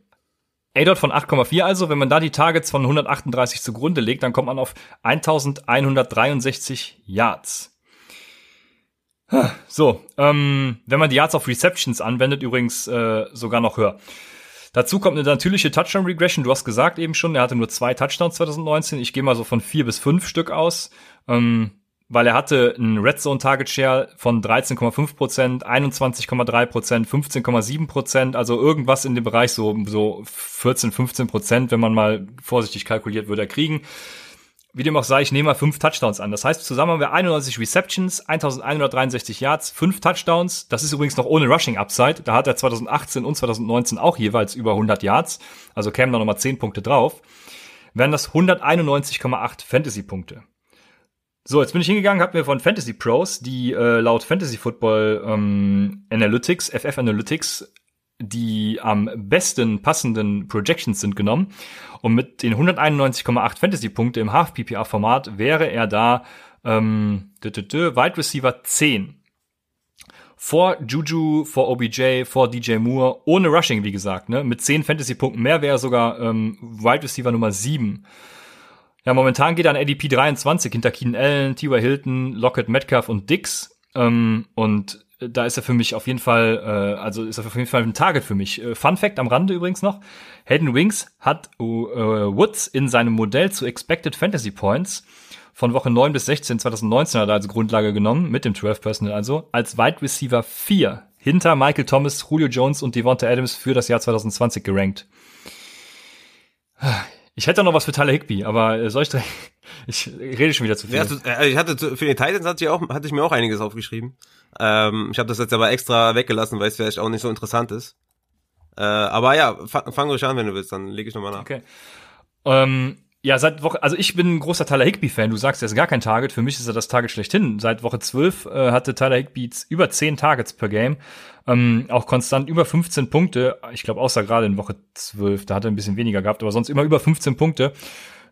A-Dot von 8,4 also, wenn man da die Targets von 138 zugrunde legt, dann kommt man auf 1163 Yards. So, ähm, wenn man die Yards auf Receptions anwendet, übrigens äh, sogar noch höher. Dazu kommt eine natürliche Touchdown Regression. Du hast gesagt eben schon, er hatte nur zwei Touchdowns 2019. Ich gehe mal so von vier bis fünf Stück aus. Ähm, weil er hatte einen Red Zone Target Share von 13,5 Prozent, 21,3 Prozent, 15,7 Prozent, also irgendwas in dem Bereich so, so 14, 15 Prozent, wenn man mal vorsichtig kalkuliert, würde er kriegen. Wie dem auch sei, ich nehme mal fünf Touchdowns an. Das heißt, zusammen haben wir 91 Receptions, 1163 Yards, fünf Touchdowns. Das ist übrigens noch ohne Rushing Upside. Da hat er 2018 und 2019 auch jeweils über 100 Yards. Also kämen da nochmal 10 Punkte drauf. Wären das 191,8 Fantasy Punkte. So, jetzt bin ich hingegangen, habe mir von Fantasy Pros die äh, laut Fantasy Football ähm, Analytics, FF Analytics, die am besten passenden Projections sind genommen. Und mit den 191,8 Fantasy-Punkte im Half-PPA-Format wäre er da ähm, Wide Receiver 10. Vor Juju, vor OBJ, vor DJ Moore, ohne Rushing, wie gesagt, ne? Mit 10 Fantasy-Punkten mehr wäre er sogar ähm, Wide Receiver Nummer 7. Ja, momentan geht er an ADP 23 hinter Keenan Allen, T.Y. Hilton, Lockett, Metcalf und Dix. Ähm, und da ist er für mich auf jeden Fall, äh, also ist er auf jeden Fall ein Target für mich. Äh, Fun Fact am Rande übrigens noch. Hayden Wings hat äh, Woods in seinem Modell zu Expected Fantasy Points von Woche 9 bis 16 2019 hat er als Grundlage genommen, mit dem 12 Personal also, als Wide Receiver 4 hinter Michael Thomas, Julio Jones und Devonta Adams für das Jahr 2020 gerankt. Ich hätte noch was für Tyler Higby, aber äh, soll ich direkt, (laughs) ich rede schon wieder zu viel. Ja, äh, ich hatte für die Titans hatte ich auch hatte ich mir auch einiges aufgeschrieben. Ähm, ich habe das jetzt aber extra weggelassen, weil es vielleicht auch nicht so interessant ist. Äh, aber ja, fang, fang ruhig an, wenn du willst, dann lege ich nochmal nach. Okay. Ähm, ja, seit Woche, also ich bin ein großer Tyler Higby-Fan. Du sagst, er ist gar kein Target. Für mich ist er das Target schlechthin. Seit Woche 12 äh, hatte Tyler Higby über 10 Targets per Game. Ähm, auch konstant über 15 Punkte. Ich glaube, außer gerade in Woche 12, da hat er ein bisschen weniger gehabt, aber sonst immer über 15 Punkte.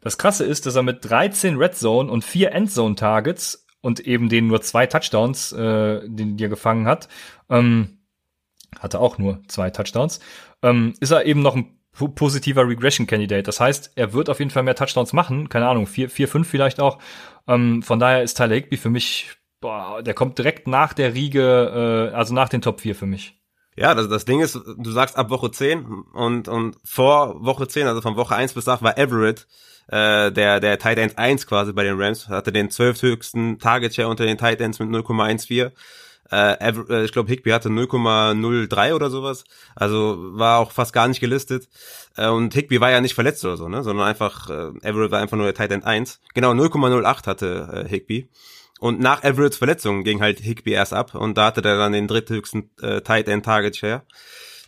Das Krasse ist, dass er mit 13 Red Zone und 4 Endzone Targets und eben den nur zwei Touchdowns, äh, den er gefangen hat, ähm, hatte auch nur zwei Touchdowns, ähm, ist er eben noch ein positiver Regression Candidate. Das heißt, er wird auf jeden Fall mehr Touchdowns machen, keine Ahnung, vier, vier, fünf vielleicht auch. Ähm, von daher ist Tyler Higby für mich, boah, der kommt direkt nach der Riege, äh, also nach den Top 4 für mich. Ja, das, das Ding ist, du sagst ab Woche 10 und, und vor Woche 10, also von Woche 1 bis 8 war Everett, äh, der, der Tight End 1 quasi bei den Rams, hatte den zwölfthöchsten Target Share unter den Tight Ends mit 0,14. Äh, äh, ich glaube, Higby hatte 0,03 oder sowas. Also war auch fast gar nicht gelistet. Äh, und Higby war ja nicht verletzt oder so, ne? Sondern einfach, äh, Everett war einfach nur der Tight End 1. Genau, 0,08 hatte Higby. Und nach Everetts Verletzung ging halt Higby erst ab und da hatte der dann den dritthöchsten Tight End Target Share.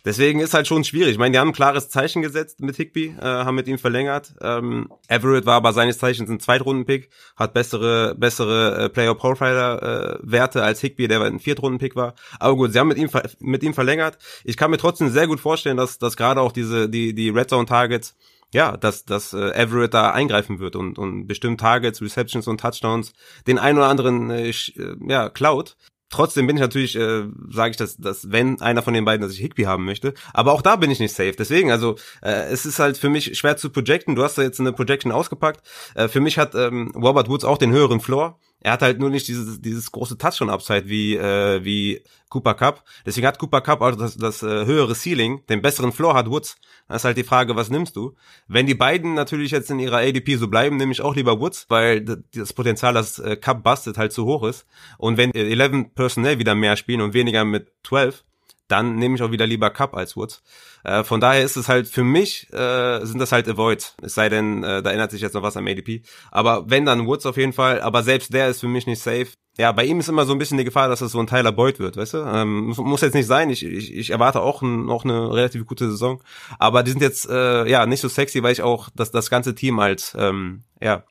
Deswegen ist halt schon schwierig. Ich meine, die haben ein klares Zeichen gesetzt mit Higby, äh, haben mit ihm verlängert. Ähm, Everett war aber seines Zeichens ein Zweitrunden-Pick, hat bessere, bessere äh, Player-Profiler-Werte äh, als Higby, der ein Viertrunden-Pick war. Aber gut, sie haben mit ihm, mit ihm verlängert. Ich kann mir trotzdem sehr gut vorstellen, dass, dass gerade auch diese, die, die Red Zone-Targets ja, dass, dass äh, Everett da eingreifen wird und, und bestimmt Targets, Receptions und Touchdowns den einen oder anderen äh, äh ja, klaut. Trotzdem bin ich natürlich, äh, sage ich das, dass wenn einer von den beiden, dass ich Higby haben möchte, aber auch da bin ich nicht safe. Deswegen, also äh, es ist halt für mich schwer zu projecten. Du hast da jetzt eine Projection ausgepackt. Äh, für mich hat ähm, Robert Woods auch den höheren Floor. Er hat halt nur nicht dieses, dieses große Touchdown-Upside wie, äh, wie Cooper Cup. Deswegen hat Cooper Cup auch das, das äh, höhere Ceiling, den besseren Floor hat Woods. Das ist halt die Frage, was nimmst du? Wenn die beiden natürlich jetzt in ihrer ADP so bleiben, nehme ich auch lieber Woods, weil das Potenzial, dass äh, Cup bustet, halt zu hoch ist. Und wenn 11 Personell wieder mehr spielen und weniger mit 12, dann nehme ich auch wieder lieber Cup als Woods. Äh, von daher ist es halt für mich, äh, sind das halt Avoid. Es sei denn, äh, da ändert sich jetzt noch was am ADP. Aber wenn, dann Woods auf jeden Fall. Aber selbst der ist für mich nicht safe. Ja, bei ihm ist immer so ein bisschen die Gefahr, dass es so ein Tyler Boyd wird, weißt du? Ähm, muss, muss jetzt nicht sein. Ich, ich, ich erwarte auch noch eine relativ gute Saison. Aber die sind jetzt äh, ja nicht so sexy, weil ich auch das, das ganze Team als ähm, ja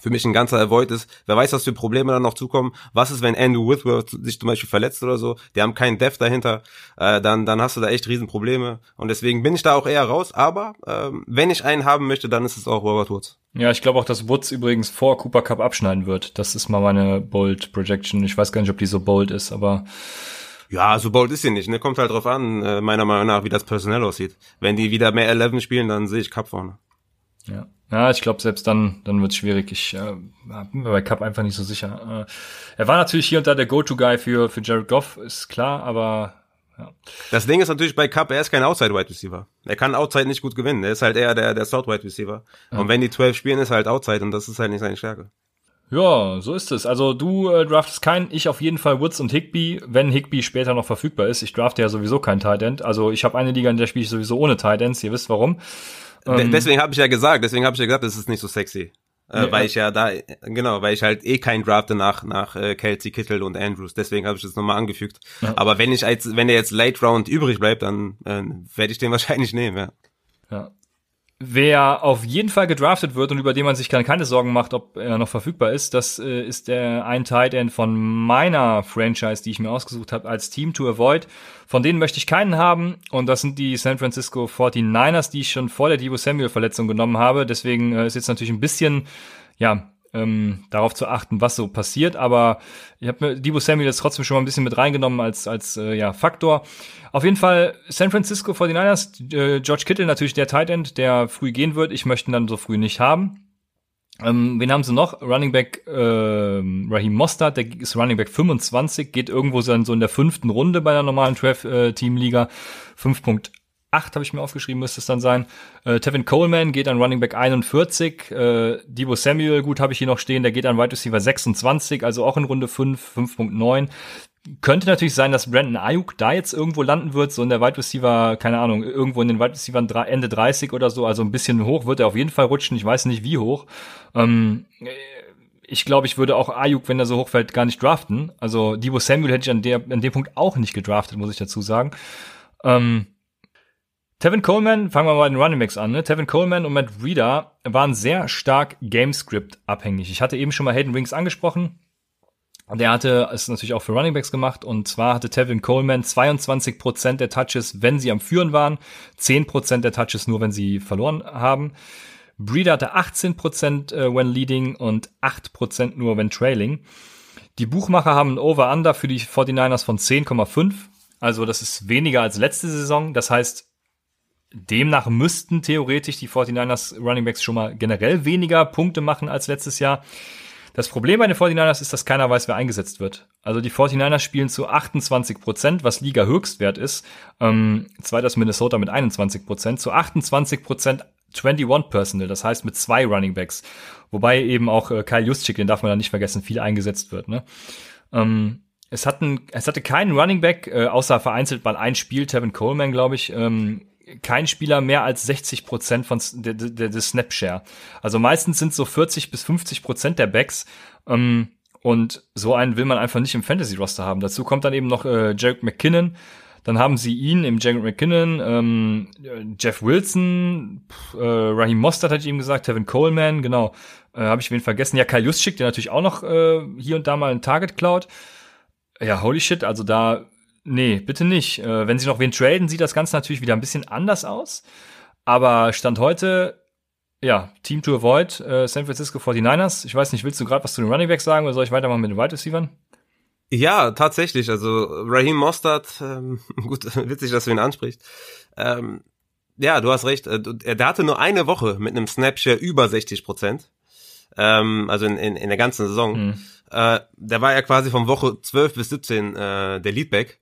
für mich ein ganzer Avoid ist. Wer weiß, was für Probleme dann noch zukommen. Was ist, wenn Andrew Whitworth sich zum Beispiel verletzt oder so? Die haben keinen Dev dahinter. Äh, dann, dann hast du da echt Riesenprobleme. Und deswegen bin ich da auch eher raus. Aber ähm, wenn ich einen haben möchte, dann ist es auch Robert Woods. Ja, ich glaube auch, dass Woods übrigens vor Cooper Cup abschneiden wird. Das ist mal meine Bold Projection. Ich weiß gar nicht, ob die so bold ist, aber ja, so bold ist sie nicht, ne? Kommt halt drauf an, äh, meiner Meinung nach, wie das personell aussieht. Wenn die wieder mehr 11 spielen, dann sehe ich Cup vorne. Ja. Ja, ich glaube, selbst dann, dann wird es schwierig. Ich äh, bin mir bei Cup einfach nicht so sicher. Äh, er war natürlich hier und da der Go-To-Guy für, für Jared Goff, ist klar, aber ja. Das Ding ist natürlich bei Cup, er ist kein Outside-Wide Receiver. Er kann Outside nicht gut gewinnen. Er ist halt eher der, der South-Wide Receiver. Ja. Und wenn die 12 spielen, ist er halt Outside und das ist halt nicht seine Stärke. Ja, so ist es. Also du äh, draftest keinen, ich auf jeden Fall Woods und Higby, wenn Higby später noch verfügbar ist. Ich drafte ja sowieso kein Tight End. Also ich habe eine Liga, in der spiele ich sowieso ohne Tight Ends. Ihr wisst warum. Ähm, deswegen habe ich ja gesagt, deswegen habe ich ja gesagt, es ist nicht so sexy. Äh, nee, weil ich ja da, genau, weil ich halt eh kein drafte nach, nach äh, Kelsey, Kittle und Andrews. Deswegen habe ich das nochmal angefügt. Ja. Aber wenn ich als, wenn der jetzt Late Round übrig bleibt, dann äh, werde ich den (laughs) wahrscheinlich nehmen, ja. Ja. Wer auf jeden Fall gedraftet wird und über den man sich keine Sorgen macht, ob er noch verfügbar ist, das äh, ist der ein Tight End von meiner Franchise, die ich mir ausgesucht habe als Team to Avoid. Von denen möchte ich keinen haben und das sind die San Francisco 49ers, die ich schon vor der Debo Samuel Verletzung genommen habe. Deswegen äh, ist jetzt natürlich ein bisschen ja, ähm, darauf zu achten, was so passiert. Aber ich habe Debo Samuel jetzt trotzdem schon mal ein bisschen mit reingenommen als, als äh, ja, Faktor. Auf jeden Fall San Francisco 49ers, äh, George Kittle natürlich der Tight End, der früh gehen wird. Ich möchte ihn dann so früh nicht haben. Ähm, wen haben sie noch? Running Back äh, Raheem Mostert, der ist Running Back 25, geht irgendwo so in, der fünften Runde bei der normalen Draft-Team-Liga. Äh, 5.8 habe ich mir aufgeschrieben, müsste es dann sein. Äh, Tevin Coleman geht an Running Back 41. Äh, Debo Samuel, gut, habe ich hier noch stehen, der geht an Wide Receiver 26, also auch in Runde 5, 5.9 könnte natürlich sein, dass Brandon Ayuk da jetzt irgendwo landen wird, so in der Wide Receiver, keine Ahnung, irgendwo in den Wide Receiver Ende 30 oder so, also ein bisschen hoch wird er auf jeden Fall rutschen, ich weiß nicht wie hoch. Ähm, ich glaube, ich würde auch Ayuk, wenn er so hoch fällt, gar nicht draften. Also Debo Samuel hätte ich an, der, an dem Punkt auch nicht gedraftet, muss ich dazu sagen. Ähm, Tevin Coleman, fangen wir mal bei den Running Backs an. Ne? Tevin Coleman und Matt Reeder waren sehr stark Gamescript abhängig. Ich hatte eben schon mal Hayden Wings angesprochen. Der hatte es natürlich auch für Runningbacks gemacht und zwar hatte Tevin Coleman 22% der Touches, wenn sie am Führen waren, 10% der Touches nur, wenn sie verloren haben. Breeder hatte 18% äh, when leading und 8% nur when trailing. Die Buchmacher haben ein Over-Under für die 49ers von 10,5. Also das ist weniger als letzte Saison. Das heißt, demnach müssten theoretisch die 49ers Running Backs schon mal generell weniger Punkte machen als letztes Jahr. Das Problem bei den 49ers ist, dass keiner weiß, wer eingesetzt wird. Also die 49ers spielen zu 28 Prozent, was Liga Höchstwert ist. Ähm, zweiter ist Minnesota mit 21 Prozent. Zu 28 Prozent 21 Personal, das heißt mit zwei Running Backs. Wobei eben auch äh, Kyle Juszczyk, den darf man da nicht vergessen, viel eingesetzt wird. Ne? Ähm, es, hatten, es hatte keinen Running Back, äh, außer vereinzelt mal ein Spiel, Tevin Coleman, glaube ich, ähm, kein Spieler mehr als 60 Prozent von der, der, der Snapshare. Also meistens sind so 40 bis 50 Prozent der Backs. Ähm, und so einen will man einfach nicht im Fantasy-Roster haben. Dazu kommt dann eben noch äh, Jared McKinnon. Dann haben sie ihn im Jared McKinnon, ähm, Jeff Wilson, äh, Raheem Mostert hatte ich ihm gesagt, Tevin Coleman, genau. Äh, Habe ich wen vergessen? Ja, Kyle Juszczyk, der natürlich auch noch äh, hier und da mal ein Target klaut. Ja, holy shit, also da Nee, bitte nicht. Äh, wenn sie noch wen traden, sieht das Ganze natürlich wieder ein bisschen anders aus. Aber Stand heute, ja, Team to avoid, äh, San Francisco 49ers. Ich weiß nicht, willst du gerade was zu den Running Backs sagen oder soll ich weitermachen mit den Wide Receivers? Ja, tatsächlich. Also Raheem Mostert, ähm, (laughs) gut, witzig, dass du ihn ansprichst. Ähm, ja, du hast recht. Äh, der hatte nur eine Woche mit einem Snapshare über 60 Prozent. Ähm, also in, in, in der ganzen Saison. Mhm. Äh, der war ja quasi von Woche 12 bis 17 äh, der Leadback.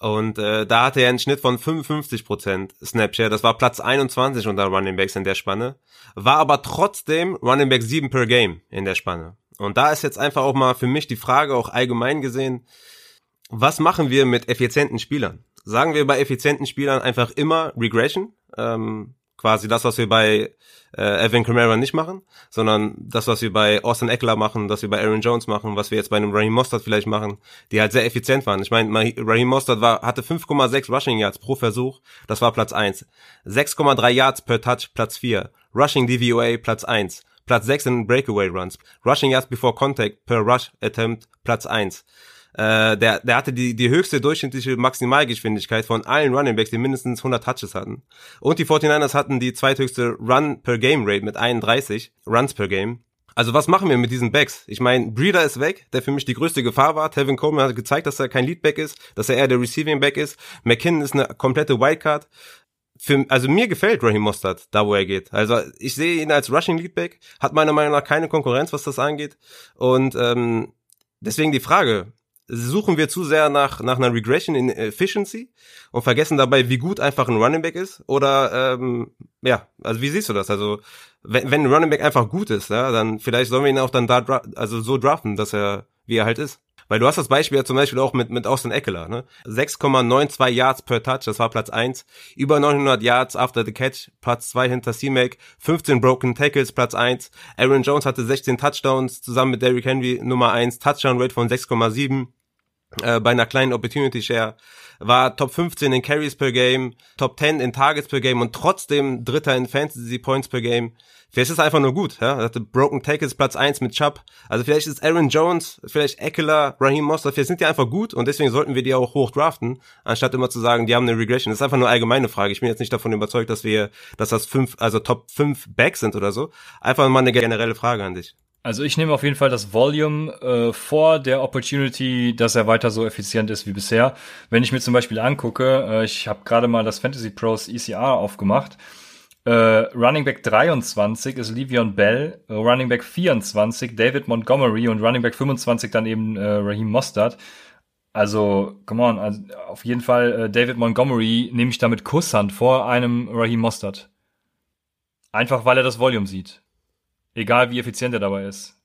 Und äh, da hatte er einen Schnitt von 55% Snapshare. Das war Platz 21 unter Running Backs in der Spanne. War aber trotzdem Running Back 7 per Game in der Spanne. Und da ist jetzt einfach auch mal für mich die Frage, auch allgemein gesehen, was machen wir mit effizienten Spielern? Sagen wir bei effizienten Spielern einfach immer Regression? Ähm, quasi das, was wir bei äh, Evan Kamara nicht machen, sondern das, was wir bei Austin Eckler machen, das wir bei Aaron Jones machen, was wir jetzt bei einem Raheem Mostert vielleicht machen, die halt sehr effizient waren. Ich meine, Raheem Mostert war, hatte 5,6 Rushing Yards pro Versuch, das war Platz 1. 6,3 Yards per Touch, Platz 4. Rushing DVOA, Platz 1. Platz 6 in Breakaway Runs. Rushing Yards before Contact per Rush Attempt, Platz 1. Äh, der, der hatte die, die höchste durchschnittliche Maximalgeschwindigkeit von allen Running Backs, die mindestens 100 Touches hatten. Und die 49ers hatten die zweithöchste Run per Game Rate mit 31 Runs per Game. Also was machen wir mit diesen Backs? Ich meine, Breeder ist weg, der für mich die größte Gefahr war. Tevin Coleman hat gezeigt, dass er kein Leadback ist, dass er eher der Receiving Back ist. McKinnon ist eine komplette Wildcard. Für, also mir gefällt Raheem Mostert, da wo er geht. Also ich sehe ihn als Rushing Leadback, hat meiner Meinung nach keine Konkurrenz, was das angeht. Und ähm, deswegen die Frage, suchen wir zu sehr nach, nach einer Regression in Efficiency und vergessen dabei, wie gut einfach ein Running Back ist? Oder ähm, ja, also wie siehst du das? Also wenn, wenn ein Running Back einfach gut ist, ja, dann vielleicht sollen wir ihn auch dann da also so draften, dass er wie er halt ist. Weil du hast das Beispiel ja zum Beispiel auch mit, mit Austin Eckler, ne? 6,92 Yards per Touch, das war Platz 1. Über 900 Yards after the catch, Platz 2 hinter C-Mac. 15 broken Tackles, Platz 1. Aaron Jones hatte 16 Touchdowns, zusammen mit Derrick Henry Nummer 1. Touchdown Rate von 6,7 äh, bei einer kleinen Opportunity Share. War Top 15 in Carries per Game, Top 10 in Targets per Game und trotzdem Dritter in Fantasy Points per Game. Vielleicht ist es einfach nur gut, ja. Er hatte Broken Tackles Platz 1 mit Chubb. Also vielleicht ist Aaron Jones, vielleicht Eckler, Raheem Mostert, vielleicht sind die einfach gut und deswegen sollten wir die auch hoch draften, anstatt immer zu sagen, die haben eine Regression. Das ist einfach nur allgemeine Frage. Ich bin jetzt nicht davon überzeugt, dass wir, dass das fünf, also Top 5 Backs sind oder so. Einfach mal eine generelle Frage an dich. Also ich nehme auf jeden Fall das Volume äh, vor der Opportunity, dass er weiter so effizient ist wie bisher. Wenn ich mir zum Beispiel angucke, äh, ich habe gerade mal das Fantasy Pros ECR aufgemacht. Uh, Running Back 23 ist Le'Veon Bell, uh, Running Back 24 David Montgomery und Running Back 25 dann eben uh, Raheem Mostert. Also, come on, also auf jeden Fall David Montgomery nehme ich damit Kusshand vor einem Raheem Mostert. Einfach weil er das Volume sieht. Egal wie effizient er dabei ist.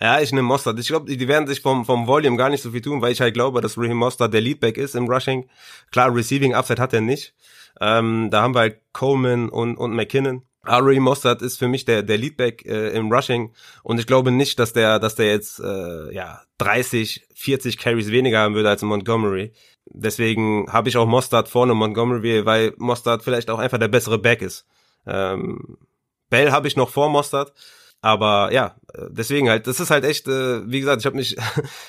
Ja, ich nehme Mostert. Ich glaube, die werden sich vom, vom Volume gar nicht so viel tun, weil ich halt glaube, dass Raheem Mostert der Leadback ist im Rushing. Klar, Receiving Upside hat er nicht. Ähm, da haben wir halt Coleman und, und McKinnon. Ari Mostert ist für mich der, der Leadback äh, im Rushing und ich glaube nicht, dass der, dass der jetzt äh, ja 30, 40 Carries weniger haben würde als Montgomery. Deswegen habe ich auch Mostert vorne Montgomery, weil Mostert vielleicht auch einfach der bessere Back ist. Ähm, Bell habe ich noch vor Mostert. Aber ja, deswegen halt, das ist halt echt, äh, wie gesagt, ich habe mich,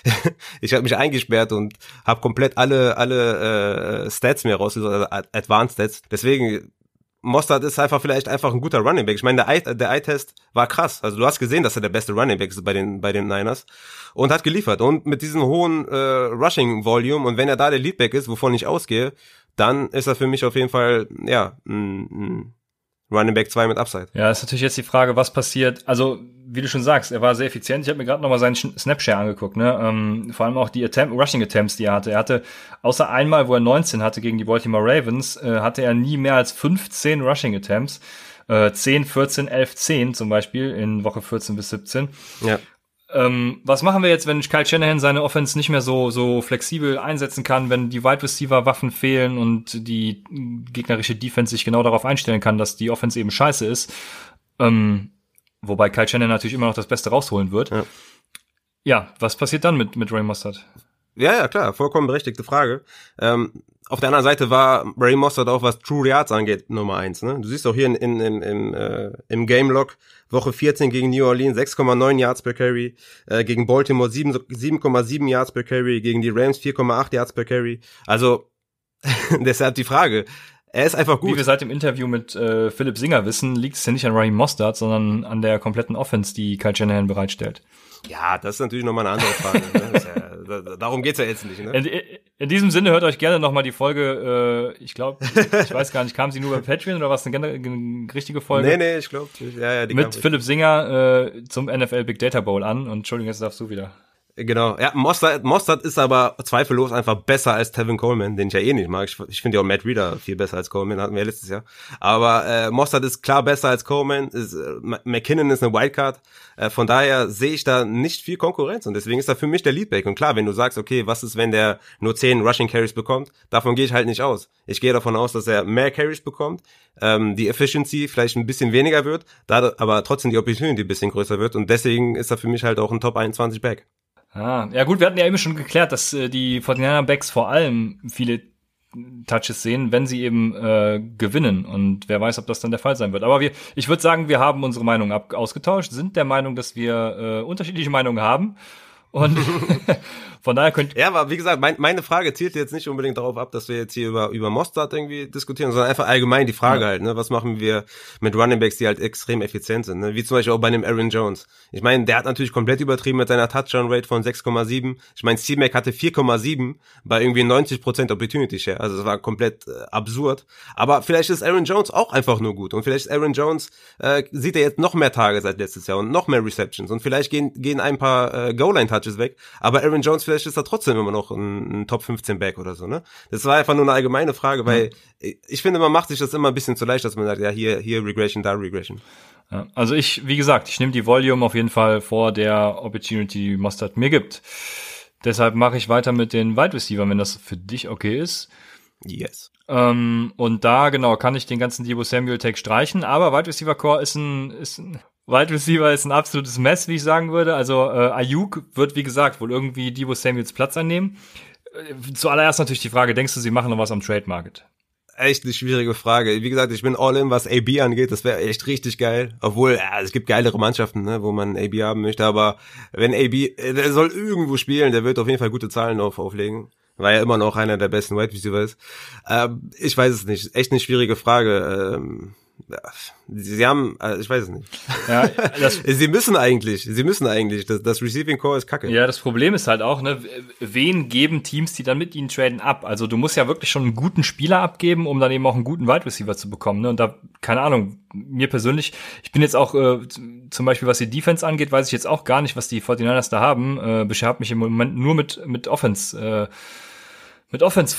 (laughs) ich habe mich eingesperrt und habe komplett alle alle äh, Stats mir rausgesucht, also Advanced Stats. Deswegen Mostert ist einfach vielleicht einfach ein guter Running Back. Ich meine, der Eye, der Eye-Test war krass. Also du hast gesehen, dass er der beste Running Back ist bei den, bei den Niners und hat geliefert. Und mit diesem hohen äh, Rushing-Volume und wenn er da der Leadback ist, wovon ich ausgehe, dann ist er für mich auf jeden Fall, ja, ein, ein Running Back 2 mit Upside. Ja, ist natürlich jetzt die Frage, was passiert. Also, wie du schon sagst, er war sehr effizient. Ich habe mir gerade nochmal seinen Snapshare angeguckt, ne? Ähm, vor allem auch die Attempt, Rushing Attempts, die er hatte. Er hatte, außer einmal, wo er 19 hatte gegen die Baltimore Ravens, äh, hatte er nie mehr als 15 Rushing Attempts. Äh, 10, 14, 11, 10 zum Beispiel in Woche 14 bis 17. Ja. Ähm, was machen wir jetzt, wenn Kyle Shanahan seine Offense nicht mehr so, so flexibel einsetzen kann, wenn die Wide Receiver Waffen fehlen und die gegnerische Defense sich genau darauf einstellen kann, dass die Offense eben scheiße ist? Ähm, wobei Kyle Shanahan natürlich immer noch das Beste rausholen wird. Ja, ja was passiert dann mit, mit Ray Mostert? Ja, ja, klar, vollkommen berechtigte Frage. Ähm, auf der anderen Seite war Ray Mostert auch, was True Yards angeht, Nummer eins. Ne? Du siehst auch hier in, in, in, in äh, im Game Log Woche 14 gegen New Orleans 6,9 Yards per Carry, äh, gegen Baltimore 7,7 Yards per Carry, gegen die Rams 4,8 Yards per Carry. Also (laughs) deshalb die Frage. Er ist einfach gut. Wie wir seit dem Interview mit äh, Philipp Singer wissen, liegt es ja nicht an Raheem Mostert, sondern an der kompletten Offense, die Kyle Shanahan bereitstellt. Ja, das ist natürlich nochmal eine andere Frage. ne? ja, darum geht's ja jetzt nicht. Ne? In, in, diesem Sinne hört euch gerne nochmal die Folge, äh, ich glaube, ich weiß gar nicht, kam sie nur bei Patreon oder was eine, eine richtige Folge? Nee, nee, ich glaube, ja, ja, die Mit Philipp Singer äh, zum NFL Big Data Bowl an und Entschuldigung, jetzt darfst du wieder. Genau. Ja, Mostert, Mostert ist aber zweifellos einfach besser als Tevin Coleman, den ich ja eh nicht mag. Ich, ich finde ja auch Matt Reader viel besser als Coleman, hatten wir ja letztes Jahr. Aber äh, Mostert ist klar besser als Coleman. Ist, äh, McKinnon ist eine Wildcard. Äh, von daher sehe ich da nicht viel Konkurrenz und deswegen ist er für mich der Leadback. Und klar, wenn du sagst, okay, was ist, wenn der nur 10 Rushing Carries bekommt, davon gehe ich halt nicht aus. Ich gehe davon aus, dass er mehr Carries bekommt, ähm, die Efficiency vielleicht ein bisschen weniger wird, da aber trotzdem die Opportunity ein bisschen größer wird und deswegen ist er für mich halt auch ein Top 21 Back. Ah, ja gut, wir hatten ja eben schon geklärt, dass äh, die 49 Backs vor allem viele Touches sehen, wenn sie eben äh, gewinnen. Und wer weiß, ob das dann der Fall sein wird. Aber wir, ich würde sagen, wir haben unsere Meinung ab ausgetauscht, sind der Meinung, dass wir äh, unterschiedliche Meinungen haben. Und (laughs) (laughs) von daher könnt Ja, aber wie gesagt, mein, meine Frage zielt jetzt nicht unbedingt darauf ab, dass wir jetzt hier über, über Mostard irgendwie diskutieren, sondern einfach allgemein die Frage ja. halt, ne, was machen wir mit Runningbacks, die halt extrem effizient sind, ne? Wie zum Beispiel auch bei einem Aaron Jones. Ich meine, der hat natürlich komplett übertrieben mit seiner Touchdown-Rate von 6,7. Ich meine, C-Mac hatte 4,7 bei irgendwie 90% Opportunity Share. Also das war komplett äh, absurd. Aber vielleicht ist Aaron Jones auch einfach nur gut. Und vielleicht ist Aaron Jones, äh, sieht er jetzt noch mehr Tage seit letztes Jahr und noch mehr Receptions. Und vielleicht gehen, gehen ein paar äh, Goal-Line-Touches weg. Aber Aaron Jones vielleicht ist er trotzdem immer noch ein, ein Top 15 Back oder so, ne? Das war einfach nur eine allgemeine Frage, weil mhm. ich finde, man macht sich das immer ein bisschen zu leicht, dass man sagt, ja, hier, hier Regression, da Regression. Ja, also ich, wie gesagt, ich nehme die Volume auf jeden Fall vor der Opportunity, die Mustard mir gibt. Deshalb mache ich weiter mit den Wide Receiver, wenn das für dich okay ist. Yes. Ähm, und da, genau, kann ich den ganzen Debo Samuel Tag streichen, aber Wide Receiver Core ist ein, ist ein Wide Receiver ist ein absolutes Mess, wie ich sagen würde. Also äh, Ayuk wird, wie gesagt, wohl irgendwie Debo Samuels Platz einnehmen. Äh, zuallererst natürlich die Frage, denkst du, sie machen noch was am Trade Market? Echt eine schwierige Frage. Wie gesagt, ich bin all in, was AB angeht. Das wäre echt richtig geil. Obwohl, ja, es gibt geilere Mannschaften, ne, wo man AB haben möchte. Aber wenn AB, äh, der soll irgendwo spielen, der wird auf jeden Fall gute Zahlen auf, auflegen. Weil er immer noch einer der besten Wide Receiver ist. Ähm, ich weiß es nicht. Echt eine schwierige Frage. Ähm, Sie haben, äh, ich weiß es nicht. Ja, (laughs) sie müssen eigentlich, sie müssen eigentlich. Das, das Receiving Core ist kacke. Ja, das Problem ist halt auch, ne, wen geben Teams, die dann mit ihnen traden, ab? Also du musst ja wirklich schon einen guten Spieler abgeben, um dann eben auch einen guten Wide Receiver zu bekommen. Ne? Und da, keine Ahnung, mir persönlich, ich bin jetzt auch, äh, zum Beispiel was die Defense angeht, weiß ich jetzt auch gar nicht, was die 49ers da haben. Äh, beschäftigt mich im Moment nur mit, mit Offense. Äh, mit Offense,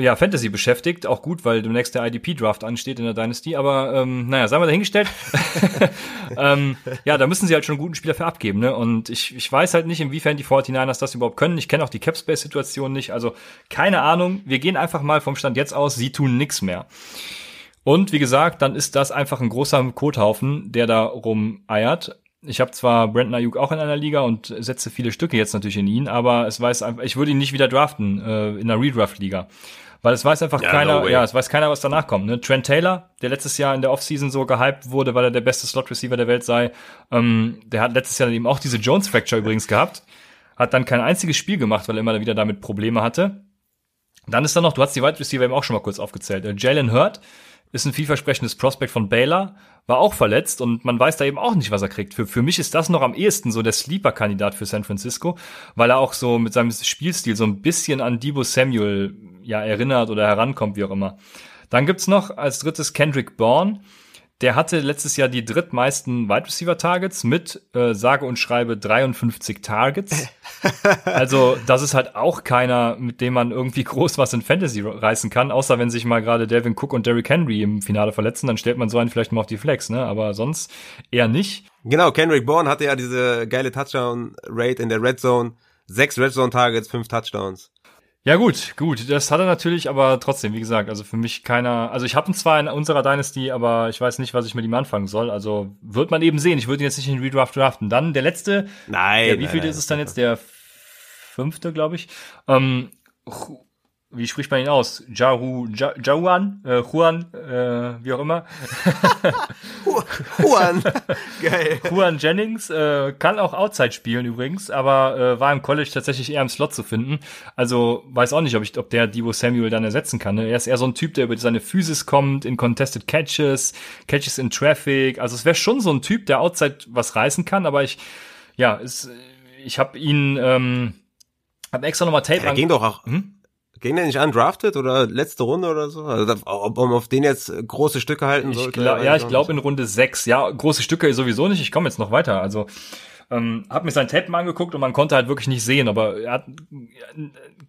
ja, Fantasy beschäftigt. Auch gut, weil demnächst der IDP-Draft ansteht in der Dynasty. Aber ähm, naja, sagen wir dahingestellt. (laughs) (laughs) ähm, ja, da müssen sie halt schon einen guten Spieler für abgeben. Ne? Und ich, ich weiß halt nicht, inwiefern die 49ers das überhaupt können. Ich kenne auch die Capspace-Situation nicht. Also keine Ahnung. Wir gehen einfach mal vom Stand jetzt aus. Sie tun nix mehr. Und wie gesagt, dann ist das einfach ein großer Kothaufen, der da rumeiert ich habe zwar Brandon Ayuk auch in einer Liga und setze viele Stücke jetzt natürlich in ihn, aber es weiß einfach, ich würde ihn nicht wieder draften äh, in einer Redraft-Liga. Weil es weiß einfach ja, keiner, no ja, es weiß keiner, was danach kommt. Ne? Trent Taylor, der letztes Jahr in der Offseason so gehypt wurde, weil er der beste Slot-Receiver der Welt sei, ähm, der hat letztes Jahr eben auch diese Jones-Fracture übrigens gehabt, hat dann kein einziges Spiel gemacht, weil er immer wieder damit Probleme hatte. Dann ist da noch, du hast die Wide Receiver eben auch schon mal kurz aufgezählt. Äh, Jalen Hurt, ist ein vielversprechendes Prospect von Baylor, war auch verletzt und man weiß da eben auch nicht, was er kriegt. Für, für mich ist das noch am ehesten so der Sleeper-Kandidat für San Francisco, weil er auch so mit seinem Spielstil so ein bisschen an Debo Samuel ja erinnert oder herankommt, wie auch immer. Dann gibt's noch als drittes Kendrick Bourne der hatte letztes Jahr die drittmeisten Wide Receiver Targets mit äh, sage und schreibe 53 Targets. (laughs) also das ist halt auch keiner, mit dem man irgendwie groß was in Fantasy reißen kann, außer wenn sich mal gerade Devin Cook und Derrick Henry im Finale verletzen, dann stellt man so einen vielleicht mal auf die Flex, ne? Aber sonst eher nicht. Genau, Kendrick Bourne hatte ja diese geile Touchdown Rate in der Red Zone, sechs Red Zone Targets, fünf Touchdowns. Ja gut, gut, das hat er natürlich, aber trotzdem, wie gesagt, also für mich keiner, also ich habe ihn zwar in unserer Dynasty, aber ich weiß nicht, was ich mit ihm anfangen soll, also wird man eben sehen, ich würde ihn jetzt nicht in Redraft draften. Dann der letzte, nein, ja, wie viel ist es dann jetzt, der fünfte, glaube ich, ähm, wie spricht man ihn aus? Jaru, ja, Jauan, äh, Juan, äh, wie auch immer. (laughs) Juan, (laughs) geil. Juan Jennings äh, kann auch Outside spielen übrigens, aber äh, war im College tatsächlich eher im Slot zu finden. Also weiß auch nicht, ob ich, ob der Divo Samuel dann ersetzen kann. Ne? Er ist eher so ein Typ, der über seine Physis kommt, in Contested Catches, Catches in Traffic. Also es wäre schon so ein Typ, der Outside was reißen kann, aber ich, ja, es, ich habe ihn, ähm, hab extra nochmal Tape. Er ging doch auch. Hm? Ging der nicht undrafted oder letzte Runde oder so? Also, ob man auf den jetzt große Stücke halten sollte? Ich glaub, ja, ich glaube in Runde sechs. Ja, große Stücke sowieso nicht. Ich komme jetzt noch weiter. Also ähm, hab mir sein Tape mal angeguckt und man konnte halt wirklich nicht sehen, aber er hat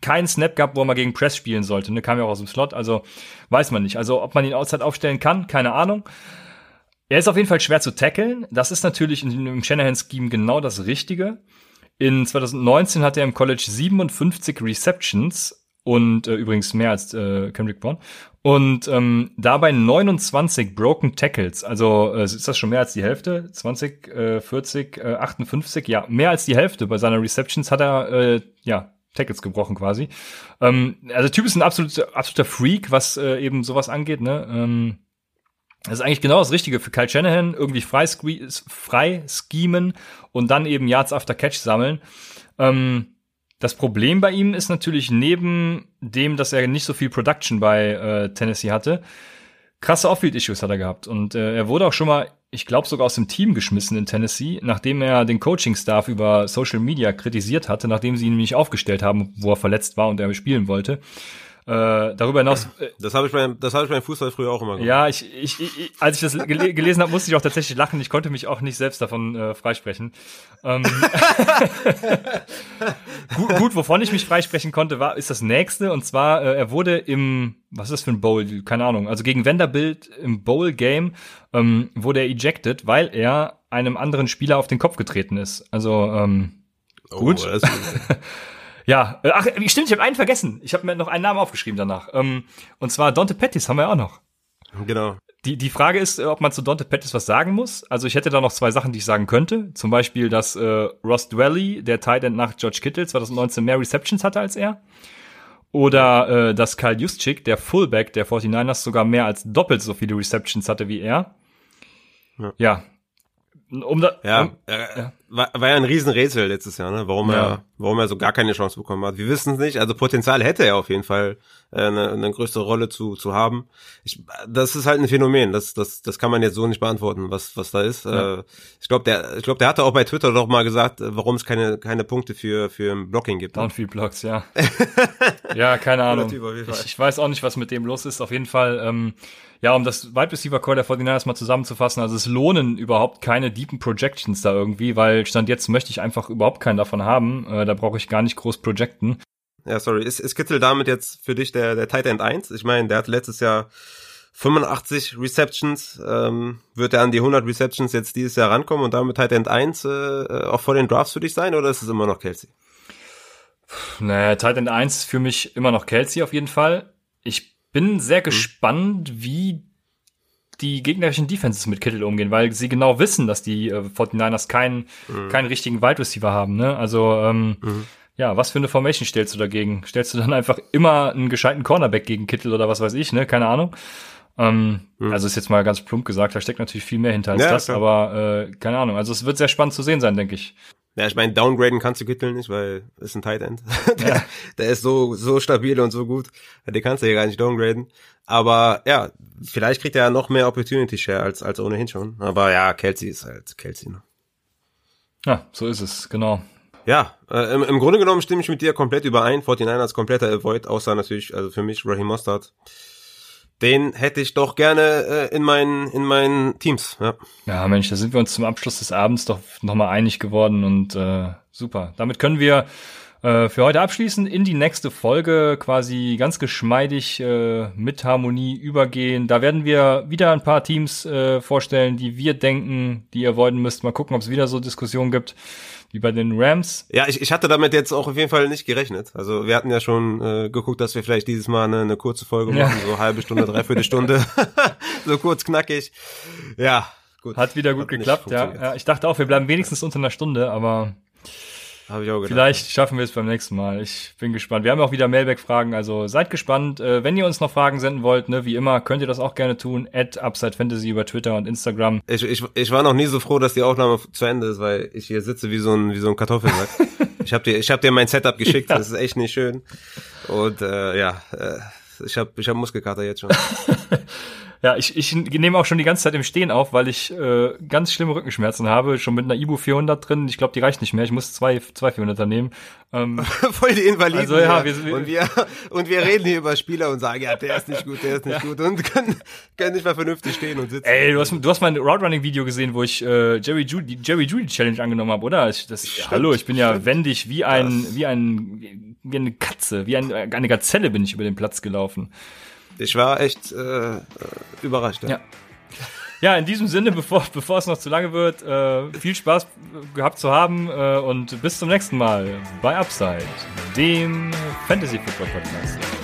keinen Snap gehabt, wo er mal gegen Press spielen sollte. Ne, kam ja auch aus dem Slot, also weiß man nicht. Also ob man ihn outside aufstellen kann, keine Ahnung. Er ist auf jeden Fall schwer zu tackeln. Das ist natürlich einem Shanahan-Scheme genau das Richtige. In 2019 hat er im College 57 Receptions und äh, übrigens mehr als äh, Kendrick Bourne und ähm, dabei 29 Broken Tackles. Also äh, ist das schon mehr als die Hälfte? 20, äh, 40, äh, 58, ja, mehr als die Hälfte. Bei seiner Receptions hat er äh, ja Tackles gebrochen quasi. Ähm, also Typ ist ein absoluter, absoluter Freak, was äh, eben sowas angeht, ne? Ähm, das ist eigentlich genau das Richtige für Kyle Shanahan, irgendwie frei, frei schemen und dann eben Yards after Catch sammeln. Ähm, das Problem bei ihm ist natürlich neben dem, dass er nicht so viel Production bei äh, Tennessee hatte, krasse Off-Field-Issues hat er gehabt. Und äh, er wurde auch schon mal, ich glaube sogar aus dem Team geschmissen in Tennessee, nachdem er den Coaching-Staff über Social Media kritisiert hatte, nachdem sie ihn nicht aufgestellt haben, wo er verletzt war und er spielen wollte. Äh, darüber hinaus. Äh, das habe ich beim, das habe ich beim Fußball früher auch immer gemacht. Ja, ich, ich, ich als ich das gel (laughs) gelesen habe, musste ich auch tatsächlich lachen. Ich konnte mich auch nicht selbst davon äh, freisprechen. Ähm, (laughs) gut, gut, wovon ich mich freisprechen konnte, war ist das nächste und zwar äh, er wurde im was ist das für ein Bowl? Keine Ahnung. Also gegen Vanderbilt im Bowl Game ähm, wurde er ejected, weil er einem anderen Spieler auf den Kopf getreten ist. Also ähm, oh, gut. (laughs) Ja, äh, ach, stimmt, ich habe einen vergessen. Ich habe mir noch einen Namen aufgeschrieben danach. Ähm, und zwar Dante Pettis haben wir auch noch. Genau. Die, die Frage ist, äh, ob man zu Dante Pettis was sagen muss. Also ich hätte da noch zwei Sachen, die ich sagen könnte. Zum Beispiel, dass äh, Ross Dwelly, der Tight End nach George Kittle, 2019 mehr Receptions hatte als er. Oder äh, dass Kyle Juszczyk, der Fullback der 49ers, sogar mehr als doppelt so viele Receptions hatte wie er. Ja, ja um da, ja, um, äh, ja. War, war ja ein Riesenrätsel letztes Jahr, ne? warum, ja. er, warum er so gar keine Chance bekommen hat. Wir wissen es nicht. Also Potenzial hätte er auf jeden Fall, äh, eine, eine größere Rolle zu, zu haben. Ich, das ist halt ein Phänomen. Das, das, das kann man jetzt so nicht beantworten, was, was da ist. Ja. Äh, ich glaube, der, ich glaube, der hatte auch bei Twitter doch mal gesagt, äh, warum es keine, keine Punkte für, für Blocking gibt. Downfield Blocks, ja. (laughs) ja, keine Ahnung. Ich, ich weiß auch nicht, was mit dem los ist. Auf jeden Fall, ähm, ja, um das Wide Receiver Core der 49ers mal zusammenzufassen, also es lohnen überhaupt keine deepen Projections da irgendwie, weil Stand jetzt möchte ich einfach überhaupt keinen davon haben. Äh, da brauche ich gar nicht groß projecten. Ja, sorry. Ist, ist Kittel damit jetzt für dich der, der Tight End 1? Ich meine, der hat letztes Jahr 85 Receptions. Ähm, wird er an die 100 Receptions jetzt dieses Jahr rankommen und damit Tight End 1 äh, auch vor den Drafts für dich sein oder ist es immer noch Kelsey? Naja, Tight End 1 für mich immer noch Kelsey auf jeden Fall. Ich bin sehr mhm. gespannt, wie die gegnerischen Defenses mit Kittel umgehen, weil sie genau wissen, dass die äh, 49ers keinen, mhm. keinen richtigen Wide Receiver haben. Ne? Also ähm, mhm. ja, was für eine Formation stellst du dagegen? Stellst du dann einfach immer einen gescheiten Cornerback gegen Kittel oder was weiß ich, ne? Keine Ahnung. Ähm, mhm. Also ist jetzt mal ganz plump gesagt, da steckt natürlich viel mehr hinter als ja, das, klar. aber äh, keine Ahnung. Also es wird sehr spannend zu sehen sein, denke ich. Ja, ich meine, downgraden kannst du Kittel nicht, weil ist ein Tight End. (laughs) der, ja. der ist so, so stabil und so gut. Den kannst du ja gar nicht downgraden. Aber ja, vielleicht kriegt er ja noch mehr Opportunity Share als, als ohnehin schon. Aber ja, Kelsey ist halt Kelsey. Ne? Ja, so ist es, genau. Ja, äh, im, im Grunde genommen stimme ich mit dir komplett überein. 49ers kompletter Avoid, außer natürlich, also für mich Raheem Mostert den hätte ich doch gerne äh, in meinen in meinen Teams. Ja. ja, Mensch, da sind wir uns zum Abschluss des Abends doch nochmal einig geworden und äh, super. Damit können wir äh, für heute abschließen, in die nächste Folge quasi ganz geschmeidig äh, mit Harmonie übergehen. Da werden wir wieder ein paar Teams äh, vorstellen, die wir denken, die ihr avoiden müsst. Mal gucken, ob es wieder so Diskussionen gibt wie bei den Rams. Ja, ich, ich hatte damit jetzt auch auf jeden Fall nicht gerechnet. Also wir hatten ja schon äh, geguckt, dass wir vielleicht dieses Mal eine, eine kurze Folge machen, ja. so halbe Stunde, dreiviertel (laughs) Stunde, (laughs) so kurz knackig. Ja, gut. Hat wieder gut Hat geklappt, ja. ja. Ich dachte auch, wir bleiben wenigstens unter einer Stunde, aber habe ich auch gedacht. Vielleicht schaffen wir es beim nächsten Mal. Ich bin gespannt. Wir haben auch wieder Mailback-Fragen, also seid gespannt. Äh, wenn ihr uns noch Fragen senden wollt, ne, wie immer, könnt ihr das auch gerne tun. At Upside Fantasy über Twitter und Instagram. Ich, ich, ich war noch nie so froh, dass die Aufnahme zu Ende ist, weil ich hier sitze wie so ein, wie so ein Kartoffelsack. (laughs) ich habe dir, ich hab dir mein Setup geschickt, ja. das ist echt nicht schön. Und äh, ja, äh, ich habe ich hab Muskelkater jetzt schon. (laughs) Ja, ich, ich nehme auch schon die ganze Zeit im Stehen auf, weil ich äh, ganz schlimme Rückenschmerzen habe. Schon mit einer Ibu 400 drin. Ich glaube, die reicht nicht mehr. Ich muss zwei, zwei 400er nehmen. Ähm, (laughs) Voll die Invaliden. Also, ja, wir, wir, und, wir, und wir reden hier über Spieler und sagen, ja, der ist nicht gut, der ist nicht ja. gut. Und können, können nicht mal vernünftig stehen und sitzen. Ey, du hast, du hast mein Roadrunning-Video gesehen, wo ich äh, Jerry Judy, Jerry Judy Challenge angenommen habe, oder? Ich, das, stimmt, hallo, ich bin ja stimmt. wendig wie ein, wie ein, wie eine Katze, wie ein, eine Gazelle bin ich über den Platz gelaufen ich war echt äh, überrascht. Ja. ja. Ja, in diesem Sinne, bevor, (laughs) bevor es noch zu lange wird, äh, viel Spaß gehabt zu haben äh, und bis zum nächsten Mal bei Upside, dem Fantasy Football Podcast.